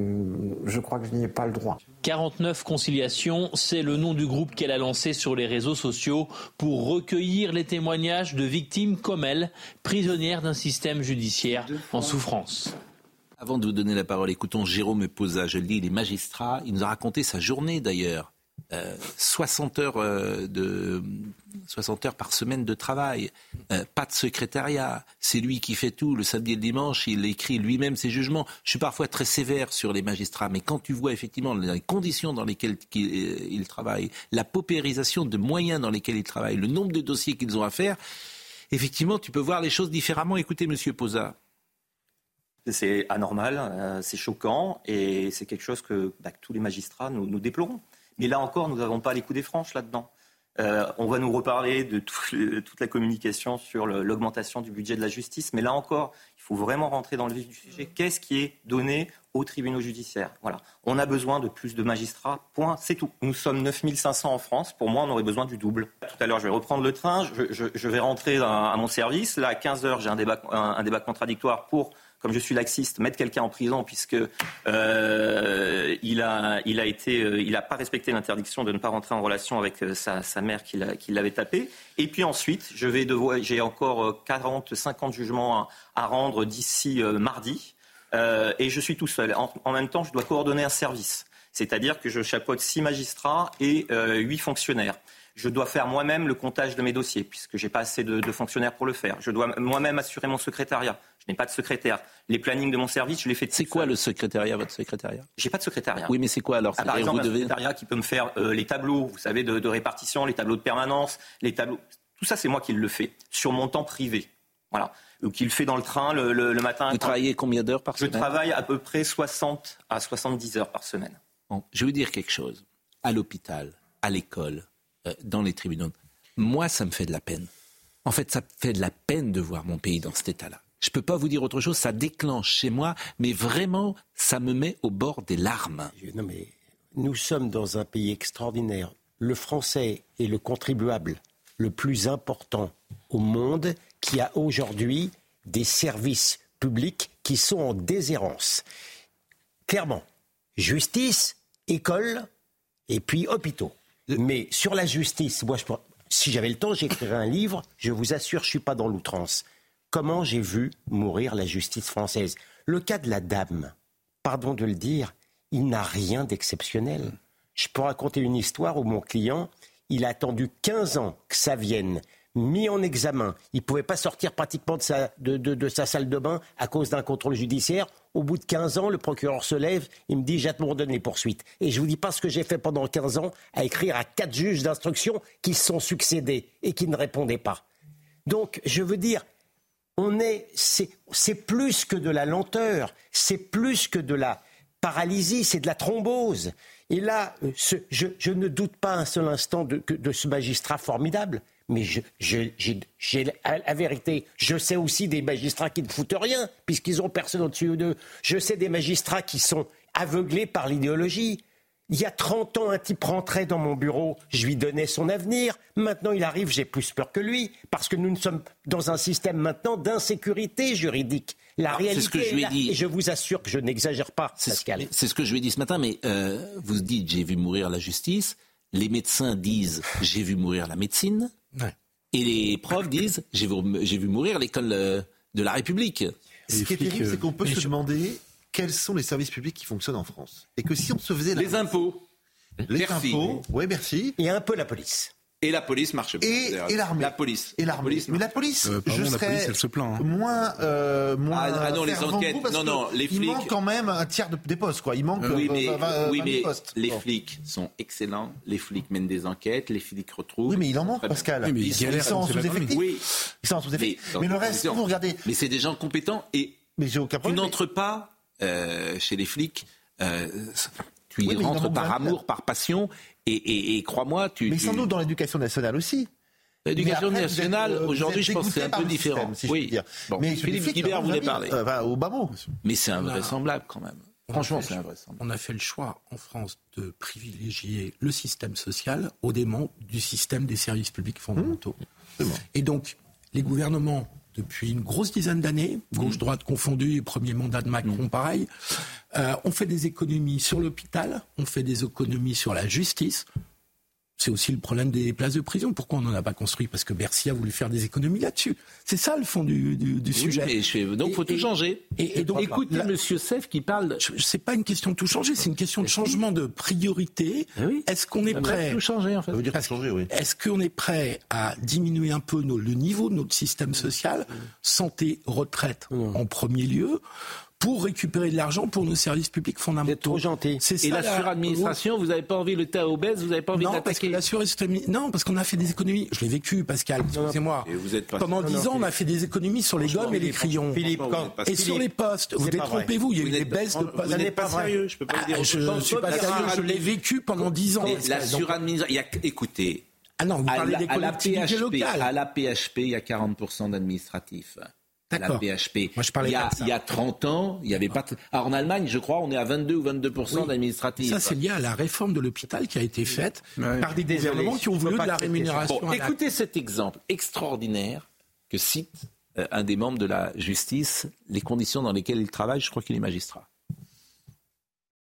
je crois que je n'y ai pas le droit. 49 conciliations, c'est le nom du groupe qu'elle a lancé sur les réseaux sociaux pour recueillir les témoignages de victimes comme elle, prisonnières d'un système judiciaire en souffrance. Avant de vous donner la parole, écoutons Jérôme Posa, je le dis, il est magistrat. Il nous a raconté sa journée d'ailleurs. 60 heures de 60 heures par semaine de travail, pas de secrétariat, c'est lui qui fait tout. Le samedi et le dimanche, il écrit lui-même ses jugements. Je suis parfois très sévère sur les magistrats, mais quand tu vois effectivement les conditions dans lesquelles ils travaillent, la paupérisation de moyens dans lesquels ils travaillent, le nombre de dossiers qu'ils ont à faire, effectivement, tu peux voir les choses différemment. Écoutez, Monsieur Posa. C'est anormal, euh, c'est choquant et c'est quelque chose que, bah, tous les magistrats nous, nous, déplorons. Mais là encore, nous n'avons pas les coups des franches là-dedans. Euh, on va nous reparler de toute la communication sur l'augmentation du budget de la justice, mais là encore, il faut vraiment rentrer dans le vif du sujet. Qu'est-ce qui est donné aux tribunaux judiciaires Voilà. On a besoin de plus de magistrats, point, c'est tout. Nous sommes 9500 en France, pour moi, on aurait besoin du double. Tout à l'heure, je vais reprendre le train, je, vais rentrer à, mon service. Là, à 15h, j'ai un débat, un débat contradictoire pour comme je suis laxiste, mettre quelqu'un en prison puisque euh, il a, il a été, euh, n'a pas respecté l'interdiction de ne pas rentrer en relation avec euh, sa, mère qui l'avait tapé. Et puis ensuite, je vais devoir, j'ai encore 40, 50 jugements à, rendre d'ici mardi, et je suis tout seul. En, en, même temps, je dois coordonner un service, c'est-à-dire que je chapeaute six magistrats et huit fonctionnaires. Je dois faire moi-même le comptage de mes dossiers, puisque j'ai pas assez de, de, fonctionnaires pour le faire. Je dois moi-même assurer mon secrétariat. Je n'ai pas de secrétaire. Les plannings de mon service, je les fais. C'est quoi le secrétariat, votre secrétariat? J'ai pas de secrétariat. Oui, mais c'est quoi alors ah, Par exemple, un secrétariat qui peut me faire euh, les tableaux, vous savez, de, de, répartition, les tableaux de permanence, les tableaux. Tout ça, c'est moi qui le fais sur mon temps privé. Voilà. Ou qui le fait dans le train le, le, le matin. Vous travaillez combien d'heures par semaine? Je travaille à peu près 60 à 70 heures par semaine. Bon, je vais vous dire quelque chose. À l'hôpital, à l'école, dans les tribunaux, moi, ça me fait de la peine. En fait, ça me fait de la peine de voir mon pays dans cet état-là. Je ne peux pas vous dire autre chose, ça déclenche chez moi, mais vraiment, ça me met au bord des larmes. Non, mais nous sommes dans un pays extraordinaire. Le français est le contribuable le plus important au monde qui a aujourd'hui des services publics qui sont en déshérence. Clairement, justice, école et puis hôpitaux. Mais sur la justice, moi, si j'avais le temps, j'écrirais un livre. Je vous assure, je suis pas dans l'outrance. Comment j'ai vu mourir la justice française? Le cas de la dame, pardon de le dire, il n'a rien d'exceptionnel. Je peux raconter une histoire où mon client, il a attendu 15 ans que ça vienne, mis en examen. Il ne pouvait pas sortir pratiquement de, sa, salle de bain à cause d'un contrôle judiciaire. Au bout de 15 ans, le procureur se lève, il me dit j'abandonne les poursuites. Et je vous dis pas ce que j'ai fait pendant 15 ans à écrire à quatre juges d'instruction qui se sont succédés et qui ne répondaient pas. Donc, je veux dire, on est, c'est plus que de la lenteur, c'est plus que de la paralysie, c'est de la thrombose. Et là, je, ne doute pas un seul instant de ce magistrat formidable. Mais j'ai la vérité. Je sais aussi des magistrats qui ne foutent rien, puisqu'ils ont personne au-dessus d'eux. Je sais des magistrats qui sont aveuglés par l'idéologie. Il y a 30 ans, un type rentrait dans mon bureau, je lui donnais son avenir. Maintenant, il arrive, j'ai plus peur que lui, parce que nous sommes dans un système maintenant d'insécurité juridique. La réalité ce que je lui ai dit. et je vous assure que je n'exagère pas, Pascal. C'est ce que je lui ai dit ce matin, mais euh, vous dites j'ai vu mourir la justice, les médecins disent j'ai vu mourir la médecine, et les profs disent j'ai vu, vu, mourir l'école euh, de la République. Ce qui est terrible, c'est qu'on peut se demander quels sont les services publics qui fonctionnent en France. Et que si on se faisait... Les impôts. Les impôts, oui, merci. Et un peu la police. Et la police marche bien. Et, et l'armée. La police. Et l'armée. Mais la police, euh, je la serais police, elle se plaint, hein. moins, euh, moins. Ah, ah non, les enquêtes. Non, non, les flics. Il manque quand même un tiers de, des postes, quoi. Il manque. Oui, mais, 20, oui, mais postes. les flics sont excellents. Les flics mènent des enquêtes. Les flics retrouvent. Oui, mais il en manque, Pascal. Oui, mais ils, ils, sont en sous-effectif. Oui. Ils sont en sous-effectif. Mais, mais, le reste, vous regardez. Mais c'est des gens compétents et. Mais j'ai aucun problème. Tu n'entres pas euh, chez les flics. Tu y rentres par amour, par passion, et, et, et crois-moi, tu. Mais sans doute dans l'éducation nationale aussi. L'éducation nationale, euh, aujourd'hui, je pense que c'est un peu différent. Système, si oui. Je dire. Bon, mais Philippe Guibert voulait parler. Euh, bah, au bas mot. Mais c'est invraisemblable quand même. Franchement, c'est invraisemblable. On a fait le choix en France de privilégier le système social au dément du système des services publics fondamentaux. Mmh. Et donc, les gouvernements depuis une grosse dizaine d'années, gauche-droite confondue, premier mandat de Macron mmh. pareil. Euh, on fait des économies sur l'hôpital, on fait des économies sur la justice. C'est aussi le problème des places de prison. Pourquoi on n'en a pas construit? Parce que Bercy a voulu faire des économies là-dessus. C'est ça le fond du, sujet. donc il faut tout changer. Et, donc, écoutez Monsieur Seff qui parle. C'est pas une question de tout changer, c'est une question de changement de priorité. Eh Est-ce qu'on est prêt tout changer en fait. Est-ce qu'on est prêt à diminuer un peu le niveau de notre système social, santé, retraite en premier lieu pour récupérer de l'argent pour nos services publics fondamentaux. C'est trop gentil. Et la, suradministration, vous n'avez pas envie, le tas obèse, vous n'avez pas envie d'attaquer la Non, parce qu'on a fait des économies. Je l'ai vécu, Pascal, excusez-moi. Pendant dix ans, on a fait des économies sur les gommes et les crayons. Philippe, et sur les postes. Vous détrompez-vous, il y a eu des baisses de postes. Vous n'êtes pas sérieux, je peux pas dire. Je ne suis pas sérieux, je l'ai vécu pendant dix ans. La suradministration, écoutez. Ah non, vous parlez des collectivités locales. À la PHP, il y a 40% d'administratifs la PHP. Moi, je parlais il, y a, il y a 30 ans, il y avait pas. Alors, en Allemagne, je crois, on est à 22 ou 22% d'administratifs. Ça, c'est lié à la réforme de l'hôpital qui a été faite par des gouvernements qui ont voulu de la rémunération. Bon, écoutez cet exemple extraordinaire que cite euh, un des membres de la justice, les conditions dans lesquelles il travaille. Je crois qu'il est magistrat.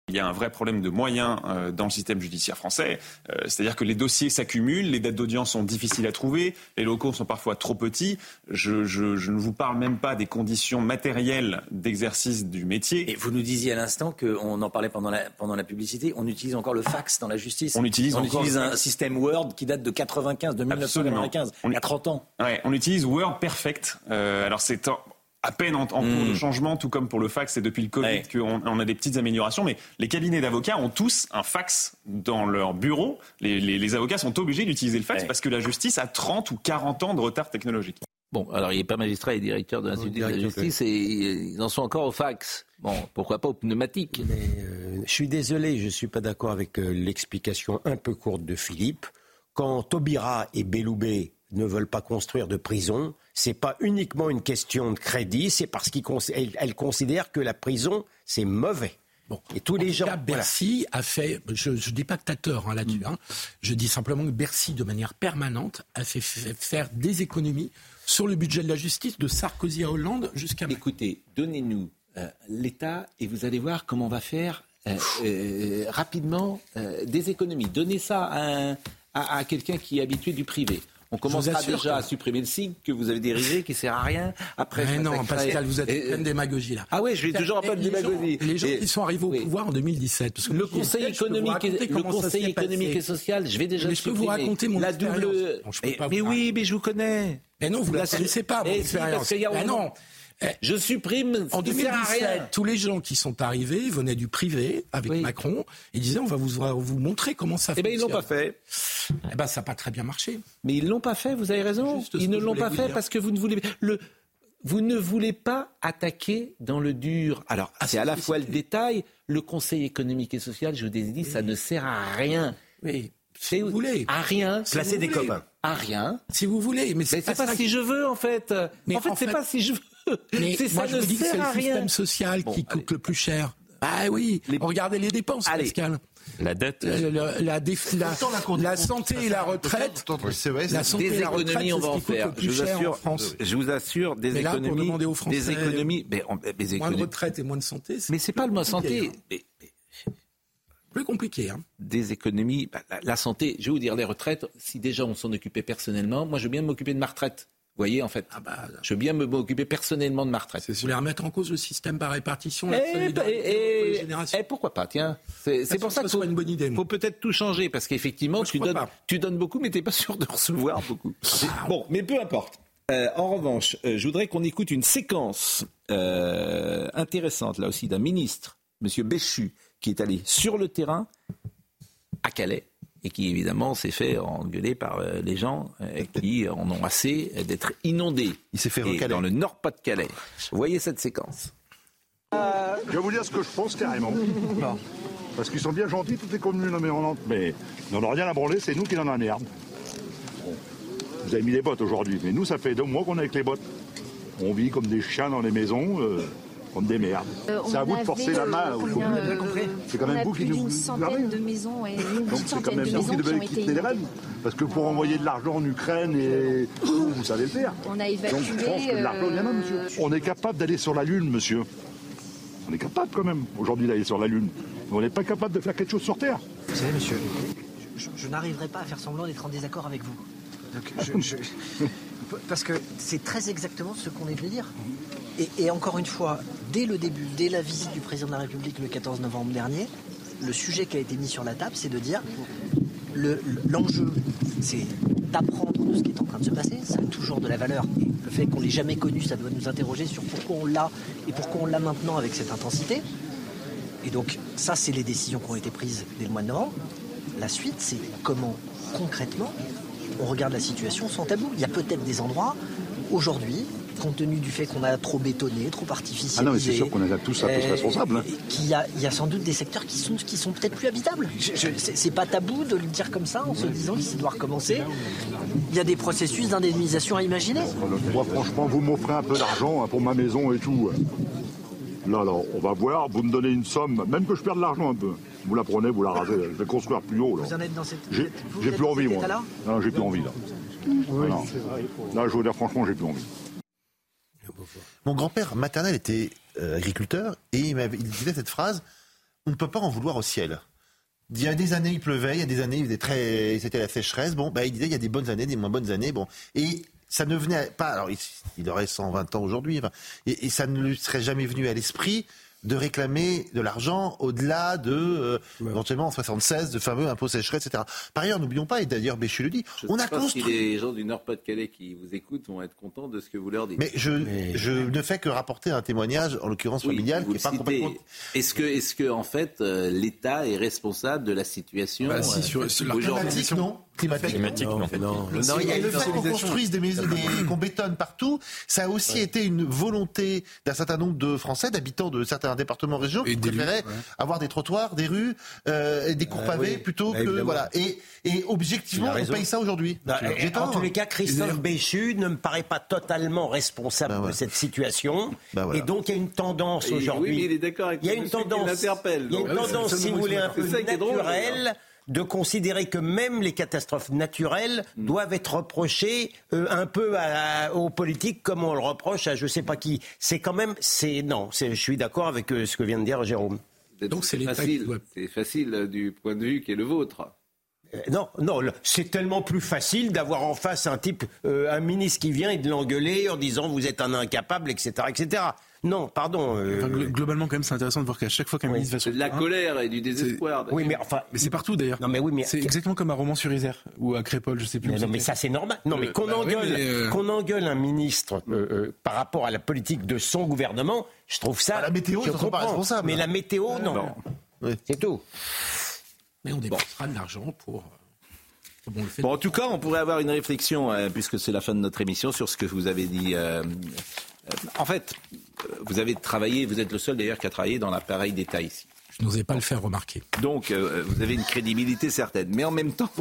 Il y a un vrai problème de moyens euh, dans le système judiciaire français. Euh, c'est-à-dire que les dossiers s'accumulent, les dates d'audience sont difficiles à trouver, les locaux sont parfois trop petits. Je, ne vous parle même pas des conditions matérielles d'exercice du métier. Et vous nous disiez à l'instant qu'on en parlait pendant la, pendant la publicité, on utilise encore le fax dans la justice. On utilise, on utilise un système Word qui date de 95, de 1995, on, il y a 30 ans. Ouais, on utilise Word Perfect. Euh, alors c'est à peine en, cours de hmm. changement, tout comme pour le fax, c'est depuis le Covid qu'on on a des petites améliorations. Mais les cabinets d'avocats ont tous un fax dans leur bureau. Les, avocats sont obligés d'utiliser le fax parce que la justice a 30 ou 40 ans de retard technologique. Bon, alors il n'est pas magistrat et directeur de l'Institut de la justice et ils en sont encore au fax. Bon, pourquoi pas au pneumatique? Euh, Je suis désolé, je ne suis pas d'accord avec euh, l'explication un peu courte de Philippe. Quand Taubira et Belloubet ne veulent pas construire de prison, c'est pas uniquement une question de crédit, c'est parce qu'elle considère que la prison, c'est mauvais. Bon. Et tous les gens. Cas, Bercy a fait. Je ne dis pas que tu as tort hein, là-dessus. Hein. Je dis simplement que Bercy, de manière permanente, a fait faire des économies sur le budget de la justice de Sarkozy à Hollande jusqu'à. Écoutez, donnez-nous euh, l'État et vous allez voir comment on va faire euh, euh, rapidement des économies. Donnez ça à, à quelqu'un qui est habitué du privé. On commencera déjà à supprimer le signe que vous avez dirigé, qui sert à rien. Après, mais non, Pascal, vous êtes plein de démagogie là. Ah oui, je vais toujours un peu de démagogie. Les gens qui sont arrivés au pouvoir en 2017. Parce que le Conseil économique, et, le Conseil économique et social, je vais déjà. Mais je peux vous raconter mon la double. mais, oui, mais je vous connais. Mais non, vous ne la connaissez pas, mon expérience. Mais non. Je supprime. En 2017, tous les gens qui sont arrivés venaient du privé avec Macron et disaient on va vous, vous montrer comment ça fonctionne. Eh bien, ils l'ont pas fait. Eh ben, ça n'a pas très bien marché. Mais ils l'ont pas fait. Vous avez raison. ils ne l'ont pas fait parce que vous ne voulez le. Vous ne voulez pas attaquer dans le dur. Alors, ah, c'est à la fois le détail, le Conseil économique et social, je vous ai dit, ça ne sert à rien. Oui. Si vous voulez. À rien. Placer des copains. À rien. Si vous voulez. Mais c'est pas, si je veux, en fait. Mais en fait, c'est pas si je veux. Mais moi, je vous dis que c'est le système social qui coûte le plus cher. Ah oui, regardez les dépenses, Pascal. La dette. La, la, santé et la retraite. La santé et la retraite, on va en faire. Je vous assure, France. je vous assure, des mais là, économies. Pour demander aux Français, des économies. Mais, mais moins de retraite et moins de santé. Mais c'est pas le moins santé. Hein. plus compliqué. Hein. Des économies, bah, la, santé, je vais vous dire, les retraites, si déjà on s'en occupait personnellement, moi je veux bien m'occuper de ma retraite. Vous voyez, en fait, ah bah, je veux bien me m'occuper personnellement de ma retraite. C'est voulez remettre en cause le système par répartition, et, et, et, pourquoi pas, tiens. C'est pour ça qu'il faut, une bonne idée, faut peut-être tout changer, parce qu'effectivement, tu, donnes, tu donnes beaucoup, mais tu n'es pas sûr de recevoir beaucoup. Ah. Bon, mais peu importe. Euh, en revanche, euh, je voudrais qu'on écoute une séquence euh, intéressante, là aussi, d'un ministre, M. Béchu, qui est allé sur le terrain à Calais et qui évidemment s'est fait engueuler par euh, les gens euh, qui en ont assez d'être inondés. Il s'est fait et dans le Nord-Pas-de-Calais. Voyez cette séquence. Je vais vous dire ce que je pense carrément. Parce qu'ils sont bien gentils, toutes les communes environnantes, mais on n'a rien à branler, c'est nous qui en avons la merde. Vous avez mis les bottes aujourd'hui, mais nous, ça fait deux mois qu'on est avec les bottes. On vit comme des chiens dans les maisons. Euh, on démerde. Euh, c'est à vous de forcer la main aux euh, C'est quand même vous qui nous. une centaine de maisons et une Donc c'est quand même vous qui devez quitter les rênes. Parce que pour envoyer de l'argent en Ukraine, et vous, savez le faire. On a évacué. Donc je pense que de l'argent vient là, monsieur. Euh, on est capable d'aller sur la Lune, monsieur. On est capable quand même aujourd'hui d'aller sur la Lune. Mais on n'est pas capable de faire quelque chose sur Terre. Vous savez, monsieur, je, n'arriverai pas à faire semblant d'être en désaccord avec vous. parce que c'est très exactement ce qu'on est venu dire. Et, encore une fois, dès le début, dès la visite du président de la République le 14 novembre dernier, le sujet qui a été mis sur la table, c'est de dire l'enjeu, c'est d'apprendre de ce qui est en train de se passer. Ça a toujours de la valeur. le fait qu'on l'ait jamais connu, ça doit nous interroger sur pourquoi on l'a et pourquoi on l'a maintenant avec cette intensité. Et donc, ça, c'est les décisions qui ont été prises dès le mois de novembre. La suite, c'est comment, concrètement, on regarde la situation sans tabou. Il y a peut-être des endroits, aujourd'hui, compte tenu du fait qu'on a trop bétonné, trop artificialisé. Ah non, mais c'est sûr qu'on est tous un peu euh, responsables. Hein. Qu'il y, a, sans doute des secteurs qui sont, qui sont peut-être plus habitables. C'est pas tabou de le dire comme ça en se disant qu'il doit recommencer. Il y a des processus d'indemnisation à imaginer. Moi, franchement, vous m'offrez un peu d'argent hein, pour ma maison et tout. Là, là, on va voir, vous me donnez une somme, même que je perde de l'argent un peu. Vous la prenez, vous la rasez, je vais construire plus haut. Là. Vous en êtes dans cette. J'ai plus envie, moi. Non, j'ai plus envie, là. non. Là, je veux dire, franchement, j'ai plus envie. Mon grand-père maternel était euh, agriculteur et il, il, disait cette phrase on ne peut pas en vouloir au ciel. Il y a des années il pleuvait, il y a des années il très, c'était la sécheresse. Bon, bah, il disait il y a des bonnes années, des moins bonnes années. Bon, et ça ne venait pas. Alors il, aurait 120 ans aujourd'hui, et, et, ça ne lui serait jamais venu à l'esprit de réclamer de l'argent au-delà de, euh, éventuellement en 76, de fameux impôts sécheresse, etc. Par ailleurs, n'oublions pas, et d'ailleurs Béchu le dit, on a construit... Si les gens du Nord-Pas-de-Calais qui vous écoutent vont être contents de ce que vous leur dites. Mais je, je ne fais que rapporter un témoignage, en l'occurrence familial, qui n'est pas complètement... Est-ce que, est-ce que, en fait, euh, l'État est responsable de la situation bah, si, sur, sur euh, non climatique. non. non. non. Et le fait qu'on construise des maisons, qu'on bétonne partout, ça a aussi été une volonté d'un certain nombre de Français, d'habitants de certains départements, régions, qui préféraient avoir des trottoirs, des rues, euh, des cours ah pavés plutôt bah, que voilà. Et, et objectivement, on paye ça aujourd'hui. Bah, en tous les cas, Christophe Béchu ne me paraît pas totalement responsable bah, de cette situation. Et donc il y a une tendance aujourd'hui. Oui, il est d'accord avec Il y a une tendance. Il y a une tendance, si vous voulez, un peu naturelle de considérer que même les catastrophes naturelles mm. doivent être reprochées euh, un peu aux politiques comme on le reproche à je sais pas qui. C'est quand même, c'est non, je suis d'accord avec euh, ce que vient de dire Jérôme. Donc c'est facile, c'est facile euh, du point de vue qui est le vôtre. Non, non, c'est tellement plus facile d'avoir en face un type, un ministre qui vient et de l'engueuler en disant vous êtes un incapable, etc., etc. Non, pardon. Euh, globalement, quand même, c'est intéressant de voir qu'à chaque fois qu'un ministre va sur de la colère et du désespoir. Oui, mais enfin, mais c'est partout d'ailleurs. Non, mais oui, mais c'est exactement comme à Romans-sur-Isère ou à Crépole, je sais plus. non, mais ça c'est normal. Non, mais euh, qu'on bah engueule, euh, qu'on engueule un ministre par rapport à la politique de son gouvernement, je trouve ça. la météo, je comprends pas responsable. Mais la météo, non. C'est tout. Mais on dépensera de l'argent pour. Bon, en tout cas, on pourrait avoir une réflexion, puisque c'est la fin de notre émission, sur ce que vous avez dit. En fait, vous avez travaillé, vous êtes le seul d'ailleurs qui a travaillé dans l'appareil d'État ici. Je n'osais pas le faire remarquer. Donc, euh, vous avez une crédibilité certaine. Mais en même temps,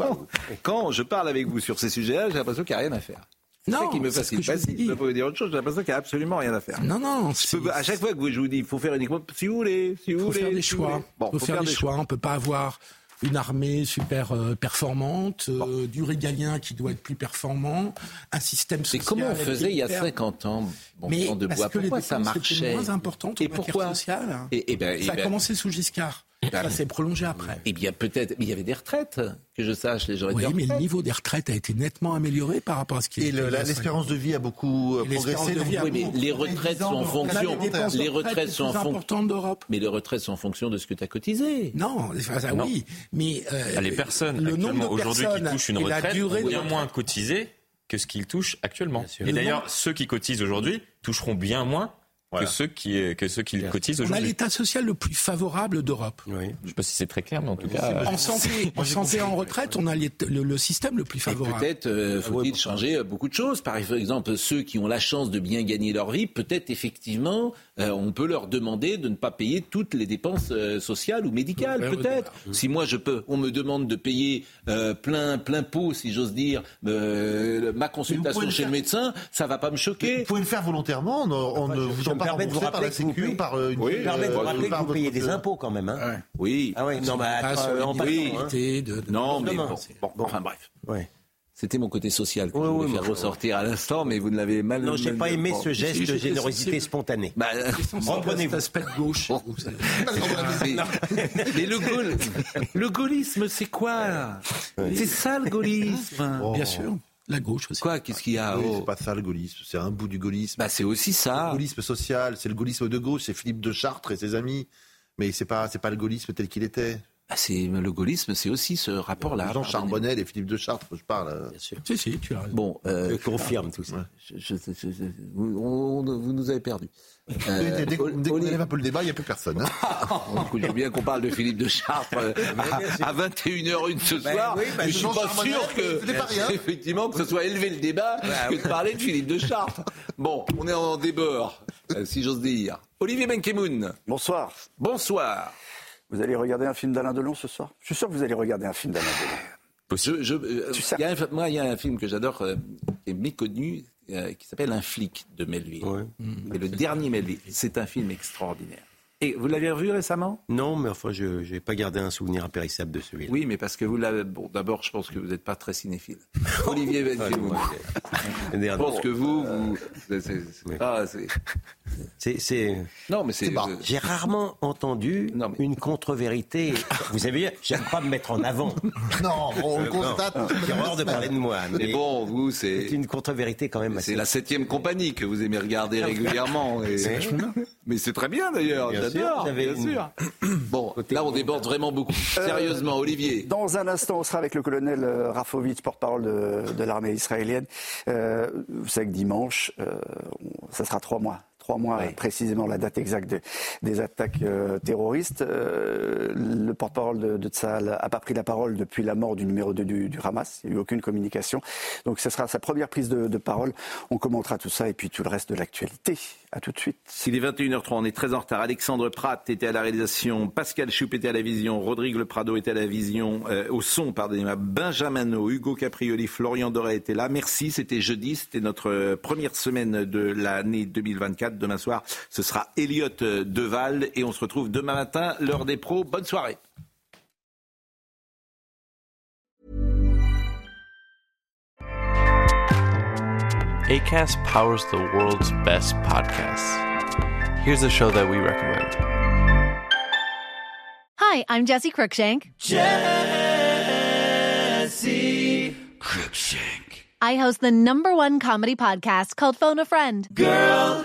quand je parle avec vous sur ces sujets-là, j'ai l'impression qu'il n'y a rien à faire. Non, ça qui me facilite. Je, je peux pas vous dire autre chose. J'ai l'impression qu'il n'y a absolument rien à faire. Non, non. à chaque fois que je vous dis, il faut faire uniquement, si vous voulez, si vous faut voulez. Faire des choix. Bon, faut, faut, faire, des choix. On peut pas avoir une armée super euh, performante, euh, du régalien qui doit être plus performant, un système social. Mais comment on faisait il y a 50 ans? Bon Mais de bois Pourquoi ça marchait? moins importante et pourquoi? sociale. Et, et ben, ça a ben commencé sous Giscard. Ça s'est prolongé après. Eh bien, peut-être. Mais il y avait des retraites, que je sache, les gens. Oui, mais le niveau des retraites a été nettement amélioré par rapport à ce qui Et l'espérance de vie a beaucoup progressé. oui, mais les retraites sont en fonction. Les retraites sont en fonction d'Europe. Mais les retraites sont en fonction de ce que tu as cotisé. Non, ça, oui. Mais euh, les personnes le nombre aujourd'hui qui touchent une retraite ont bien moins cotisé que ce qu'ils touchent actuellement. Et d'ailleurs, ceux qui cotisent aujourd'hui toucheront bien moins que ceux qui que ceux qui cotisent aujourd'hui. On a l'état social le plus favorable d'Europe. Oui. Je ne sais pas si c'est très clair, mais en tout cas. En santé, en santé en retraite, on a le, système le plus favorable. Peut-être euh, faut-il changer euh, beaucoup de choses. Par exemple, ceux qui ont la chance de bien gagner leur vie, peut-être effectivement, euh, on peut leur demander de ne pas payer toutes les dépenses sociales ou médicales. Peut-être. Si moi je peux, on me demande de payer plein plein pot, si j'ose dire, ma consultation chez le, médecin, ça va pas me choquer. Vous pouvez le faire volontairement. On, ne vous permet de vous rappeler que vous par euh, une... oui, permet de vous rappeler que vous payez des impôts quand même. Hein. Oui. Ah oui. Non, mais oui. De, non, mais bon, bon, enfin bref. C'était mon côté social que je voulais faire ressortir à l'instant, mais vous ne l'avez mal. Non, j'ai pas aimé ce geste de générosité spontanée. Bah, Reprenez-vous. aspect de gauche. mais, mais le, gaul- le gaullisme, c'est quoi C'est ça le gaullisme Bien sûr. La gauche aussi. Quoi Qu'est-ce qu'il y a Oui, oh C'est pas ça le gaullisme, c'est un bout du gaullisme. Bah, c'est aussi ça. Le gaullisme social, c'est le gaullisme de gauche, c'est Philippe de Chartres et ses amis. Mais c'est pas, c'est pas le gaullisme tel qu'il était. Ah, c'est le gaullisme, c'est aussi ce rapport-là. Jean Charbonnel et Philippe de Chartres, je parle. euh. Bien sûr. Si, si, tu as raison. Bon, euh, Je confirme tout ça. je- je- je- je- vous, on- vous nous avez perdus. Dès- dès qu'on dès qu'on Oli- élève un peu le débat, il n'y a plus personne. hein. Écoute, je veux bien qu'on parle de Philippe de Chartres euh, à, 21h01 ce soir, oui, bah, mais je suis Jean pas sûr que, pas rien. effectivement, que ce soit élevé le débat que de parler de Philippe de Chartres. Bon, on est en débord, euh, si j'ose dire. Olivier Benkemoun. Bonsoir. Bonsoir. Vous allez regarder un film d'Alain Delon ce soir? Je suis sûr que vous allez regarder un film d'Alain Delon. Euh, il y a un- moi, il y a un film que j'adore, euh, qui est méconnu, euh, qui s'appelle Un flic de Melville. C'est le dernier Melville. C'est un film extraordinaire. Et vous l'avez revu récemment? Non, mais enfin, je n'ai pas gardé un souvenir impérissable de celui-là. Oui, mais parce que vous l'avez. Bon, d'abord, je pense que vous n'êtes pas très cinéphile. Olivier Benkemoun. Je pense que vous, vous. c'est- c'est- c'est- ah, c'est-. Non, mais c'est. J'ai rarement entendu une contre-vérité. Vous savez, j'aime pas me mettre en avant. Non, on le constate. J'ai horreur de parler de moi. Mais Mais bon, vous, c'est. c'est une contre-vérité quand même assez. C'est la septième compagnie que vous aimez regarder régulièrement. et- C'est vachement bien. Mais c'est très bien d'ailleurs, Bien j'adore. Bien une- sûr. Bon, là on déborde vraiment beaucoup. Sérieusement, Olivier. Dans un instant, on sera avec le colonel euh, Rafovitch, porte-parole de, de l'armée israélienne. Euh, vous savez que dimanche, euh, ça sera trois mois. Trois mois précisément la date exacte de- des attaques euh, terroristes. Euh, le porte-parole de, de n'a pas pris la parole depuis la mort du numéro 2 du, du Hamas. Il n'y a eu aucune communication. Donc ce sera sa première prise de, de parole. On commentera tout ça et puis tout le reste de l'actualité. À tout de suite. Il est 21h03, on est très en retard. Alexandre Pratt était à la réalisation, Pascal Choup était à la vision, Rodrigue Le Prado était à la vision, euh, au son, pardonnez-moi, Benjamin No, Hugo Caprioli, Florian Doré étaient là. Merci, c'était jeudi, c'était notre première semaine de l'année 2024. Demain soir, ce sera Elliot euh, Deval et on se retrouve demain matin, l'heure des pros. Bonne soirée. ACAST powers the world's best podcasts. Here's a show that we recommend. Hi, I'm Jesse Cruikshank. Jesse Cruikshank. I host the number one comedy podcast called Phone a Friend. Girl,